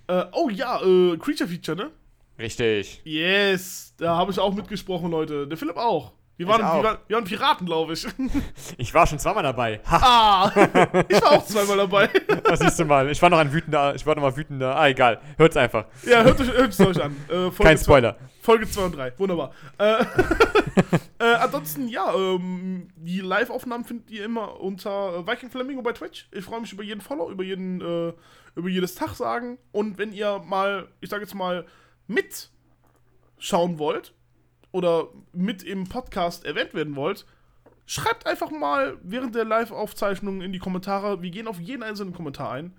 Äh, oh ja, äh, Creature Feature, ne?
Richtig.
Yes, da habe ich auch mitgesprochen, Leute. Der Philipp auch. Wir waren, wir waren, wir waren Piraten, glaube ich. [laughs]
Ich war schon zweimal dabei. Ha,
ah, [laughs] ich war auch zweimal dabei. [laughs]
das siehst du mal. Ich war noch ein wütender, ich war noch mal wütender. Ah, egal. Hört's einfach.
ja, hört euch, hört es euch an. Äh,
Kein
zwei-
Spoiler.
Folge 2 und 3, wunderbar. Äh, äh, ansonsten, ja, ähm, die Live-Aufnahmen findet ihr immer unter äh, Viking Flamingo bei Twitch. Ich freue mich über jeden Follow, über jeden, äh, über jedes Tag sagen. Und wenn ihr mal, ich sage jetzt mal, mitschauen wollt oder mit im Podcast erwähnt werden wollt, schreibt einfach mal während der Live-Aufzeichnung in die Kommentare. Wir gehen auf jeden einzelnen Kommentar ein.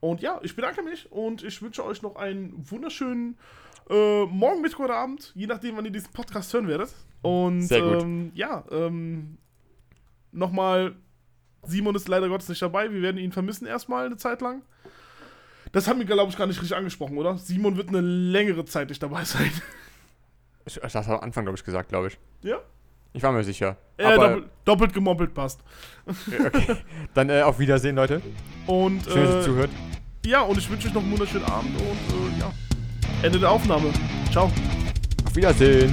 Und ja, ich bedanke mich und ich wünsche euch noch einen wunderschönen äh, Morgen, Mittag oder Abend, je nachdem, wann ihr diesen Podcast hören werdet. Und
Sehr gut.
Ähm, ja, ähm, nochmal, Simon ist leider Gottes nicht dabei. Wir werden ihn vermissen erstmal eine Zeit lang. Das haben wir, glaube ich, gar nicht richtig angesprochen, oder? Simon wird eine längere Zeit nicht dabei sein. [laughs]
Ich, das hast du am Anfang, glaube ich, gesagt, glaube ich.
ja?
Ich war mir sicher.
Äh,
Aber,
doppelt, doppelt gemoppelt passt.
okay. [laughs] Dann äh, auf Wiedersehen, Leute.
Und
Schön, dass ihr
äh,
zuhört.
ja, und ich wünsche euch noch einen wunderschönen Abend und äh, ja. Ende der Aufnahme. Ciao.
Auf Wiedersehen.